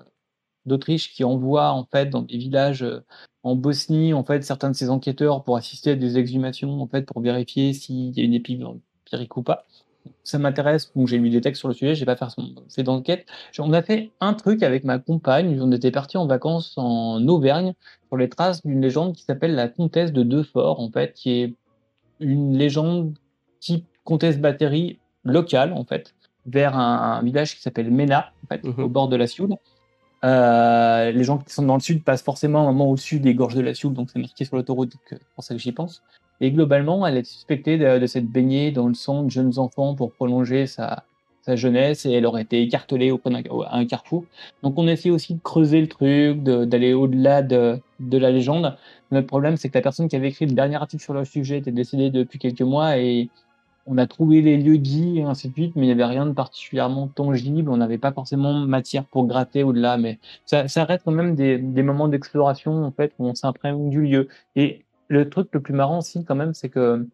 d'Autriche qui envoie en fait dans des villages euh, en Bosnie en fait certains de ces enquêteurs pour assister à des exhumations en fait pour vérifier s'il y a une épidémie ou pas ça m'intéresse, donc j'ai lu des textes sur le sujet, j'ai pas fait d'enquête. On a fait un truc avec ma compagne, on était parti en vacances en Auvergne sur les traces d'une légende qui s'appelle la comtesse de Deux-Forts, en fait, qui est une légende type comtesse batterie locale, en fait, vers un, village qui s'appelle Mena, en fait, mhm. au bord de la Sioule. Euh, les gens qui sont dans le sud passent forcément un moment au-dessus des gorges de la Sioule, donc c'est marqué sur l'autoroute, c'est pour ça que j'y pense. Et globalement, elle est suspectée de, s'être baignée dans le sang de jeunes enfants pour prolonger sa, jeunesse et elle aurait été écartelée au à un carrefour. Donc on essaie aussi de creuser le truc, d'aller au-delà de, la légende. Notre problème, c'est que la personne qui avait écrit le dernier article sur le sujet était décédée depuis quelques mois et on a trouvé les lieux dits et ainsi de suite, mais il n'y avait rien de particulièrement tangible. On n'avait pas forcément matière pour gratter au-delà, mais ça, reste quand même des, moments d'exploration en fait où on s'imprègne du lieu. Le truc le plus marrant aussi, quand même, c'est que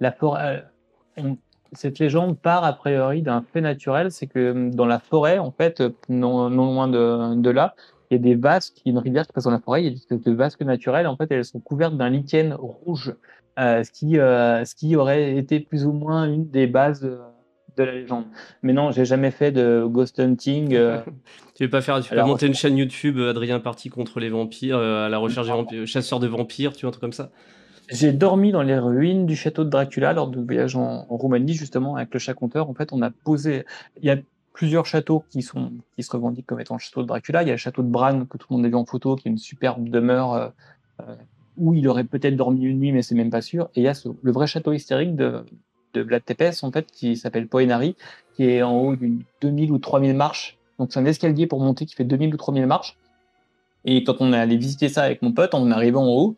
la forêt, euh, cette légende part a priori d'un fait naturel, c'est que euh, dans la forêt, en fait, non, loin de, là, il y a des vasques, une rivière qui passe dans la forêt, il y a des vasques naturelles, en fait, elles sont couvertes d'un lichen rouge, euh, ce, qui, euh, ce qui aurait été plus ou moins une des bases de la légende. Mais non, j'ai jamais fait de ghost hunting. tu veux pas faire, tu peux monter une chaîne YouTube Adrien Parti contre les vampires, à la recherche des vampires, chasseurs de vampires, tu vois un truc comme ça. J'ai dormi dans les ruines du château de Dracula lors de voyage en, en, Roumanie, justement, avec le chat conteur. En fait, on a posé. Il y a plusieurs châteaux qui, sont, qui se revendiquent comme étant le château de Dracula. Il y a le château de Bran, que tout le monde a vu en photo, qui est une superbe demeure euh, euh où il aurait peut-être dormi une nuit, mais c'est même pas sûr. Et il y a ce, le vrai château hystérique de, de Vlad Tepes, en fait, qui s'appelle Poenari, qui est en haut d'une 2000 ou 3000 marches. Donc, c'est un escalier pour monter qui fait 2000 ou 3000 marches. Et quand on est allé visiter ça avec mon pote, en arrivant en haut,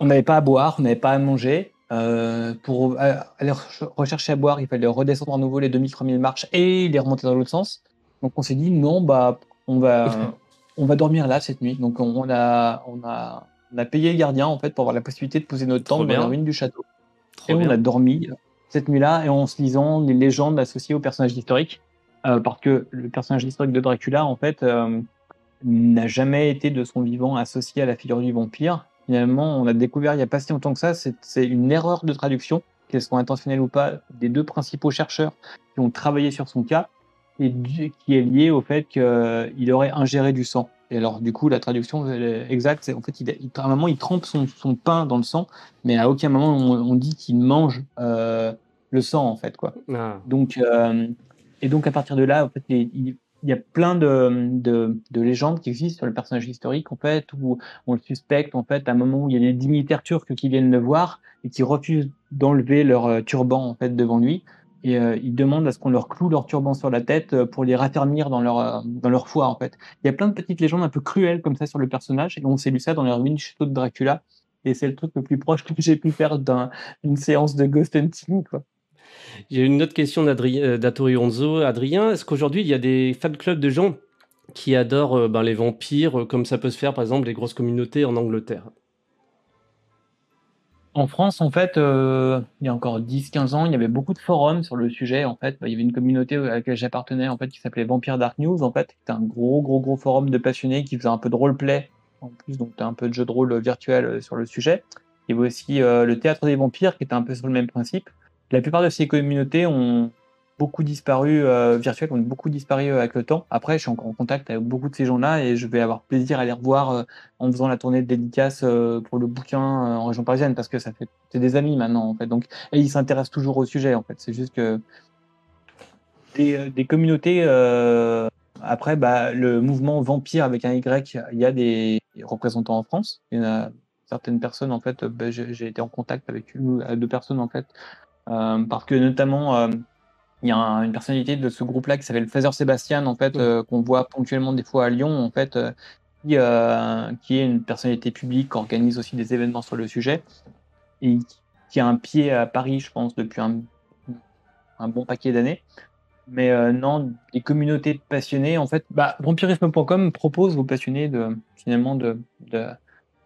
on n'avait pas à boire, on n'avait pas à manger. Euh, pour aller rechercher à boire, il fallait redescendre à nouveau les 2000-3000 marches et les remonter dans l'autre sens. Donc on s'est dit non, bah on va on va dormir là cette nuit. Donc on, a on a on a payé le gardien en fait pour avoir la possibilité de poser notre tente dans la ruine du château. et on a dormi cette nuit-là et en se lisant les légendes associées au personnage historique, euh, parce que le personnage historique de Dracula en fait euh, n'a jamais été de son vivant associé à la figure du vampire finalement, on a découvert il n'y a pas si longtemps que ça, c'est une erreur de traduction, qu'elle soit intentionnelle ou pas, des deux principaux chercheurs qui ont travaillé sur son cas, et qui est lié au fait qu'il aurait ingéré du sang. Et alors, du coup, la traduction exacte, c'est en fait, il, à un moment, il trempe son, son, pain dans le sang, mais à aucun moment on, dit qu'il mange euh, le sang, en fait, quoi. Ah. Donc, euh, et donc, à partir de là, en fait, il, il y a plein de, de, de, légendes qui existent sur le personnage historique, en fait, où on le suspecte, en fait, à un moment où il y a des dignitaires turcs qui viennent le voir et qui refusent d'enlever leur euh, turban, en fait, devant lui. Et euh, ils demandent à ce qu'on leur cloue leur turban sur la tête euh, pour les raffermir dans leur euh, dans leur foi en fait. Il y a plein de petites légendes un peu cruelles comme ça sur le personnage et on s'est lu ça dans les ruines du château de Dracula et c'est le truc le plus proche que j'ai pu faire d'une séance de ghost hunting quoi. J'ai une autre question d'Atori Onzo. Adrien, est-ce qu'aujourd'hui il y a des fan clubs de gens qui adorent ben, les vampires comme ça peut se faire par exemple des grosses communautés en Angleterre? En France, en fait, euh, il y a encore 10-15 ans, il y avait beaucoup de forums sur le sujet. En fait, il y avait une communauté à laquelle j'appartenais, en fait, qui s'appelait Vampire Dark News. En fait, c'était un gros, gros, gros forum de passionnés qui faisait un peu de roleplay. En plus, donc, un peu de jeu de rôle virtuel euh, sur le sujet. Il y avait aussi euh, le théâtre des vampires, qui était un peu sur le même principe. La plupart de ces communautés ont beaucoup disparu euh, virtuels, ont beaucoup disparu euh, avec le temps. Après, je suis encore en contact avec beaucoup de ces gens-là et je vais avoir plaisir à les revoir euh, en faisant la tournée de dédicace euh, pour le bouquin en région parisienne parce que ça fait c'est des amis maintenant en fait. Donc et ils s'intéressent toujours au sujet en fait. C'est juste que des, communautés après bah, le mouvement vampire avec un Y, il y a des représentants en France. Il y en a certaines personnes en fait. Bah, j'ai été en contact avec deux personnes en fait parce que notamment il y a une personnalité de ce groupe-là qui s'appelle Fraser Sébastien, en fait, euh, qu'on voit ponctuellement des fois à Lyon, en fait, euh, qui, euh, qui, est une personnalité publique, qui organise aussi des événements sur le sujet, et qui a un pied à Paris, je pense, depuis un, un bon paquet d'années. Mais non, des communautés passionnées, en fait, bah, vampirisme.com propose aux passionnés de, finalement, de, de,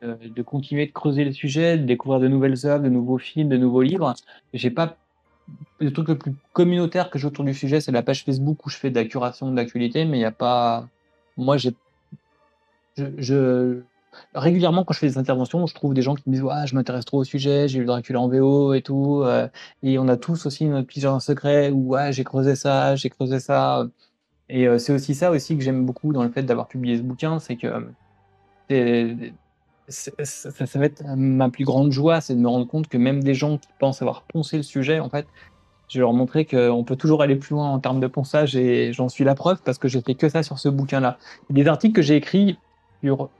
de, continuer de creuser le sujet, de découvrir de nouvelles œuvres, de nouveaux films, de nouveaux livres. J'ai pas le truc le plus communautaire que j'ai autour du sujet, c'est la page Facebook où je fais de la curation d'actualité, mais il n'y a pas. Moi, j'ai. Je, Régulièrement, quand je fais des interventions, je trouve des gens qui me disent ouais, je m'intéresse trop au sujet, j'ai lu Dracula en VO et tout. Euh, et on a tous aussi notre petit jardin secret où ouais, j'ai creusé ça, j'ai creusé ça. Et euh, c'est aussi ça aussi que j'aime beaucoup dans le fait d'avoir publié ce bouquin, c'est que ça, ça, va être ma plus grande joie, c'est de me rendre compte que même des gens qui pensent avoir poncé le sujet, en fait, je vais leur montrer qu'on peut toujours aller plus loin en termes de ponçage et j'en suis la preuve parce que j'ai fait que ça sur ce bouquin-là. Des articles que j'ai écrits sur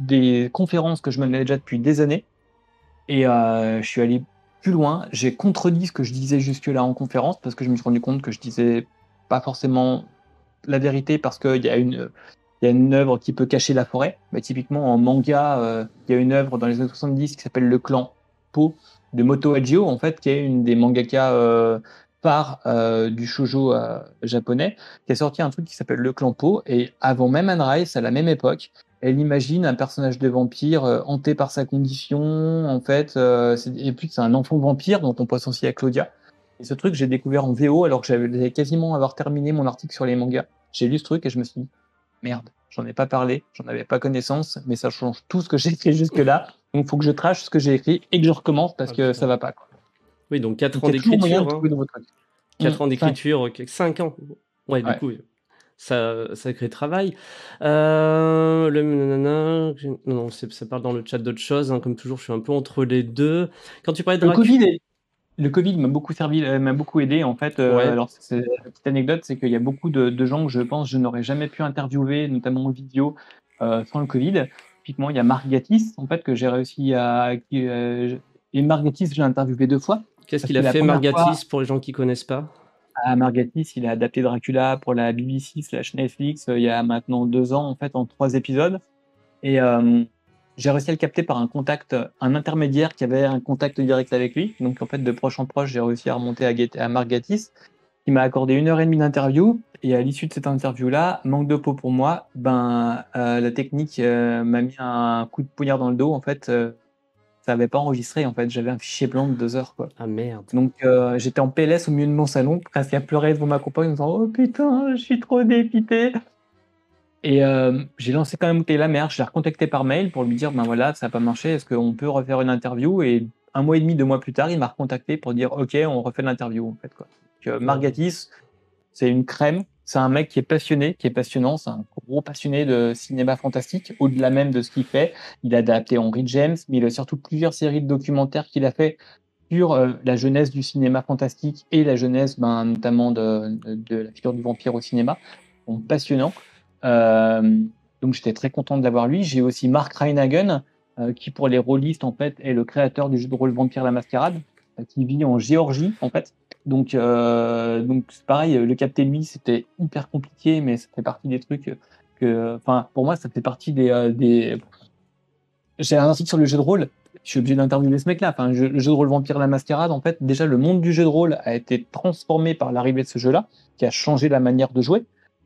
des conférences que je menais déjà depuis des années et euh, je suis allé plus loin. J'ai contredit ce que je disais jusque-là en conférence parce que je me suis rendu compte que je disais pas forcément la vérité parce qu'il y a une il y a une œuvre qui peut cacher la forêt. Mais typiquement, en manga, euh, il y a une œuvre dans les années 70 qui s'appelle Le Clan Po de Moto Hajio, en fait, qui est une des mangaka euh, par euh, du shoujo euh, japonais, qui a sorti un truc qui s'appelle Le Clan Po. Et avant même Anne à la même époque, elle imagine un personnage de vampire hanté par sa condition, en fait. et puis, c'est un enfant vampire dont on pense aussi à Claudia. Et ce truc, j'ai découvert en VO alors que j'avais quasiment avoir terminé mon article sur les mangas. J'ai lu ce truc et je me suis dit, merde, j'en ai pas parlé, j'en avais pas connaissance, mais ça change tout ce que j'ai écrit jusque-là. Donc, il faut que je trache ce que j'ai écrit et que je recommence parce que ça va pas. Oui, donc 4 ans d'écriture. 4 ans d'écriture, 5 ans. Ouais, du coup, ça, sacré travail. Euh, le non, non, ça parle dans le chat d'autre chose. Hein, comme toujours, je suis un peu entre les deux. Quand tu parlais de le Covid, le Covid m'a beaucoup servi, euh, m'a beaucoup aidé en fait. Euh, alors, c'est, la petite anecdote, c'est qu'il y a beaucoup de, gens que je pense je n'aurais jamais pu interviewer, notamment en vidéo, euh, sans le Covid. Typiquement, il y a Marc Gatis, en fait, que j'ai réussi à. et Marc Gatis, j'ai interviewé deux fois. Qu'est-ce qu'il a fait, Marc Gatis, pour les gens qui connaissent pas? Ah, Margatis, il a adapté Dracula pour la BBC slash Netflix il y a maintenant deux ans, en fait, en trois épisodes. Et j'ai réussi à le capter par un contact, un intermédiaire qui avait un contact direct avec lui. Donc en fait, de proche en proche, j'ai réussi à remonter à, à Marc Gatis, qui m'a accordé une heure et demie d'interview. Et à l'issue de cette interview-là, manque de peau pour moi, ben euh, la technique euh, m'a mis un coup de poignard dans le dos. En fait, euh, ça n'avait pas enregistré. En fait, j'avais un fichier blanc de deux heures. Quoi. Ah merde. Donc j'étais en PLS au milieu de mon salon, presque à pleurer devant ma compagne en disant Oh putain, je suis trop dépité. Et euh, j'ai lancé quand même la mer. Je l'ai recontacté par mail pour lui dire ben voilà, ça n'a pas marché. Est-ce qu'on peut refaire une interview? Et un mois et demi, deux mois plus tard, il m'a recontacté pour dire ok, on refait l'interview en fait quoi. Donc, Margatis, c'est une crème. C'est un mec qui est passionné, qui est passionnant. C'est un gros passionné de cinéma fantastique, au-delà même de ce qu'il fait. Il a adapté Henry James, mais il a surtout plusieurs séries de documentaires qu'il a fait sur euh, la jeunesse du cinéma fantastique et la jeunesse, ben, notamment de, de, de la figure du vampire au cinéma. Donc, passionnant. Euh, donc j'étais très content de l'avoir lui. J'ai aussi Mark Reinhagen, euh, qui pour les rôlistes en fait est le créateur du jeu de rôle Vampire la Mascarade, euh, qui vit en Géorgie en fait. Donc, euh, donc pareil, le capter lui, c'était hyper compliqué, mais ça fait partie des trucs que, enfin, pour moi, ça fait partie des, des... J'ai un article sur le jeu de rôle. Je suis obligé d'interviewer ce mec-là. Enfin, le jeu de rôle Vampire la Mascarade, en fait, déjà le monde du jeu de rôle a été transformé par l'arrivée de ce jeu-là, qui a changé la manière de jouer.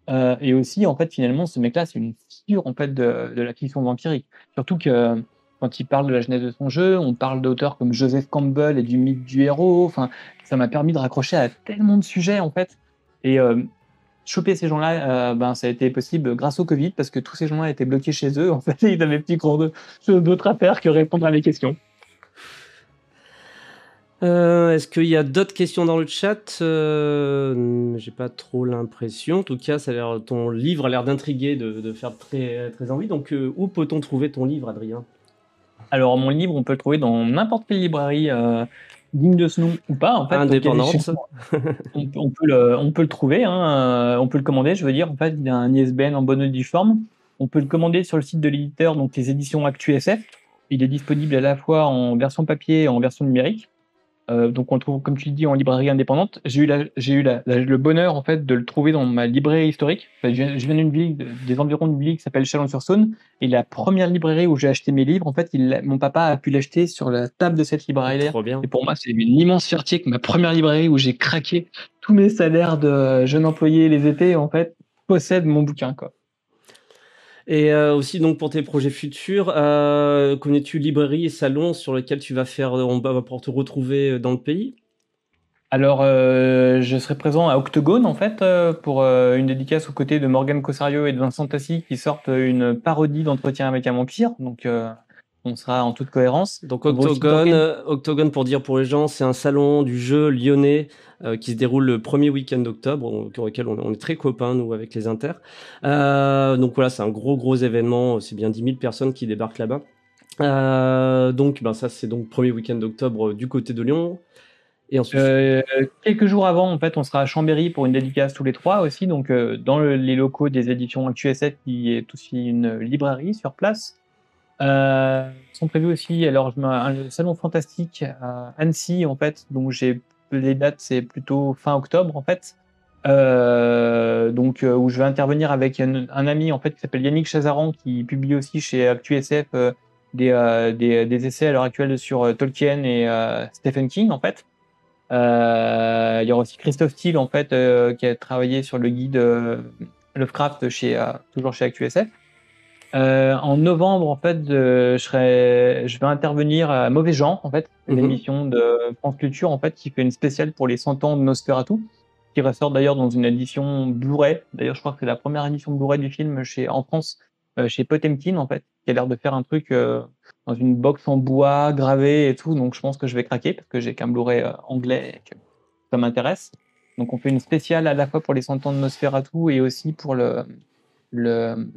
Euh, et aussi, en fait, finalement, ce mec-là, c'est une figure en fait de, la fiction vampirique. Surtout que quand il parle de la genèse de son jeu, on parle d'auteurs comme Joseph Campbell et du mythe du héros. Enfin, ça m'a permis de raccrocher à tellement de sujets en fait. Et euh, choper ces gens-là, euh, ben ça a été possible grâce au Covid parce que tous ces gens-là étaient bloqués chez eux. En fait, ils avaient cours d'autres affaires que répondre à mes questions. Euh, est-ce qu'il y a d'autres questions dans le chat? Euh, J'ai pas trop l'impression. En tout cas, ça a l'air, ton livre a l'air d'intriguer, de, de, faire très, très envie. Donc, euh, où peut-on trouver ton livre, Adrien? Alors, mon livre, on peut le trouver dans n'importe quelle librairie digne de ce nom ou pas. En fait, Indépendante. on, on, peut le, on peut le trouver, hein, on peut le commander. Je veux dire, en fait, il y a un ISBN en bonne et due forme. On peut le commander sur le site de l'éditeur, donc les éditions ActuSF. Il est disponible à la fois en version papier et en version numérique. Euh, donc on le trouve, comme tu dis, en librairie indépendante. J'ai eu, j'ai eu le bonheur en fait de le trouver dans ma librairie historique. je viens, d'une ville, des environs d'une ville qui s'appelle Chalon-sur-Saône, et la première librairie où j'ai acheté mes livres, en fait, il, mon papa a pu l'acheter sur la table de cette librairie. bien. Et pour moi, c'est une immense fierté que ma première librairie où j'ai craqué tous mes salaires de jeune employé les étés, en fait, possède mon bouquin, quoi. Et euh, aussi donc pour tes projets futurs, euh, connais-tu librairie et salon sur lesquels tu vas faire, on va pour te retrouver dans le pays? Alors, euh, je serai présent à Octogone, en fait, euh, pour euh, une dédicace aux côtés de Morgan Cossario et de Vincent Tassi qui sortent une parodie d'entretien avec un vampire. Donc, on sera en toute cohérence. Donc Octogone, Octogone pour dire pour les gens, c'est un salon du jeu lyonnais euh, qui se déroule le premier week-end d'octobre, auquel on, on, est très copains nous avec les Inter. Euh, donc voilà, c'est un gros gros événement, c'est bien 10 000 personnes qui débarquent là-bas. Euh, donc ben ça c'est donc premier week-end d'octobre du côté de Lyon. Et ensuite... Euh, quelques jours avant, en fait, on sera à Chambéry pour une dédicace tous les trois aussi, donc euh, dans le, les locaux des éditions ActuSF, qui est aussi une librairie sur place. Euh, sont prévus aussi alors un salon fantastique à Annecy en fait donc j'ai les dates c'est plutôt fin octobre en fait. Euh, donc euh, où je vais intervenir avec un, ami en fait qui s'appelle Yannick Chazaran qui publie aussi chez ActuSF euh, des, euh, des, des, essais à l'heure actuelle sur Tolkien et Stephen King en fait. Il y aura aussi Christophe Thiel en fait qui a travaillé sur le guide Lovecraft chez toujours chez ActuSF euh, en novembre, en fait, je, serai, je vais intervenir à Mauvais Genre, en fait, une mhm. de France Culture, en fait, qui fait une spéciale pour les 100 ans de Nosferatu, qui ressort d'ailleurs dans une édition Blu-ray. D'ailleurs, je crois que c'est la première édition Blu-ray du film chez, en France, euh, chez Potemkin, en fait, qui a l'air de faire un truc euh, dans une box en bois, gravé et tout. Donc, je pense que je vais craquer parce que j'ai qu'un Blu-ray euh, anglais et que ça m'intéresse. Donc, on fait une spéciale à la fois pour les 100 ans de Nosferatu et aussi pour le, le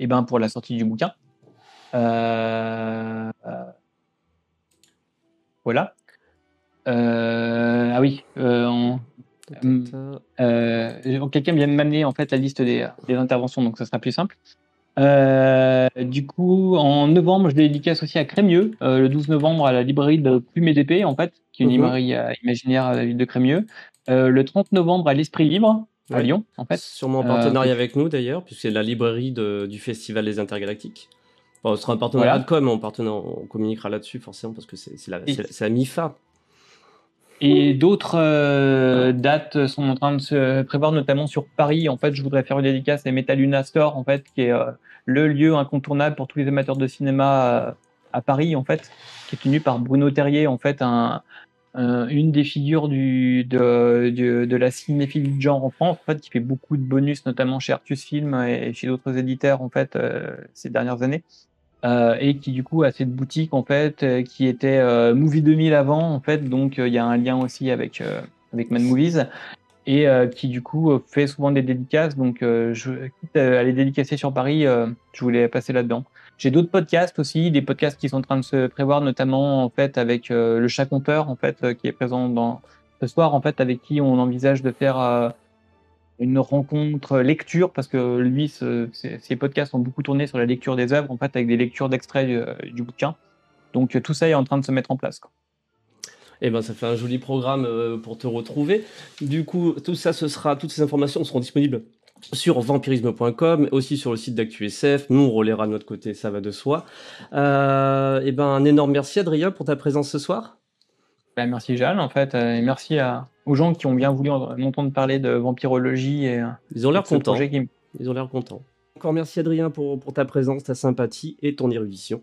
eh ben pour la sortie du bouquin. Euh, euh, voilà. Euh, ah oui. Quelqu'un vient de m'amener en fait la liste des, interventions, donc ça sera plus simple. du coup, en novembre, je dédicace aussi à Crémieux, le 12 novembre à la librairie de Plume et d'épée, en fait, qui est une mhm. librairie imaginaire à la ville de Crémieux. le 30 novembre à l'Esprit Libre, à Lyon, en fait. Sûrement en partenariat euh, avec nous d'ailleurs, puisque c'est la librairie du Festival des Intergalactiques. Bon, ce sera un partenariat de com, on, on communiquera là-dessus forcément, parce que c'est la, la, MIFA. Et d'autres euh, dates sont en train de se prévoir, notamment sur Paris. En fait, je voudrais faire une dédicace à Metaluna Store, en fait, qui est euh, le lieu incontournable pour tous les amateurs de cinéma à Paris, en fait, qui est tenu par Bruno Terrier, en fait, un, euh, une des figures du, de, de, de, la cinéphilie de genre en France, en fait, qui fait beaucoup de bonus, notamment chez Artus Film et chez d'autres éditeurs, en fait, euh, ces dernières années. Euh, et qui du coup a cette boutique en fait qui était Movie 2000 avant en fait. Donc il y a un lien aussi avec avec Mad Movies. Et qui du coup fait souvent des dédicaces. Donc je quitte à les dédicacer sur Paris je voulais passer là-dedans j'ai d'autres podcasts aussi, des podcasts qui sont en train de se prévoir, notamment en fait avec euh, le chat compteur en fait euh, qui est présent dans ce soir en fait avec qui on envisage de faire euh, une rencontre lecture parce que lui ses podcasts ont beaucoup tourné sur la lecture des œuvres en fait avec des lectures d'extraits du, bouquin. Donc tout ça est en train de se mettre en place. Eh ben, ça fait un joli programme pour te retrouver. Du coup, tout ça, ce sera, toutes ces informations seront disponibles sur vampirisme.com, aussi sur le site d'ActuSF. Nous, on relaiera de notre côté, ça va de soi. Euh, eh ben, un énorme merci, Adrien, pour ta présence ce soir. Ben, merci, Jeanne, en fait, euh, et merci à, aux gens qui ont bien voulu m'entendre parler de vampirologie. Et, Ils ont l'air contents. Ils ont l'air contents. Encore merci, Adrien, pour, pour ta présence, ta sympathie et ton érudition.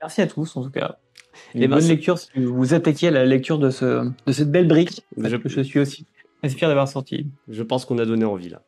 Merci à tous, en tout cas. Et bonne lecture si vous attaquiez à la lecture de, ce, de cette belle brique. Je, je suis aussi fier d'avoir sorti. Je pense qu'on a donné envie là.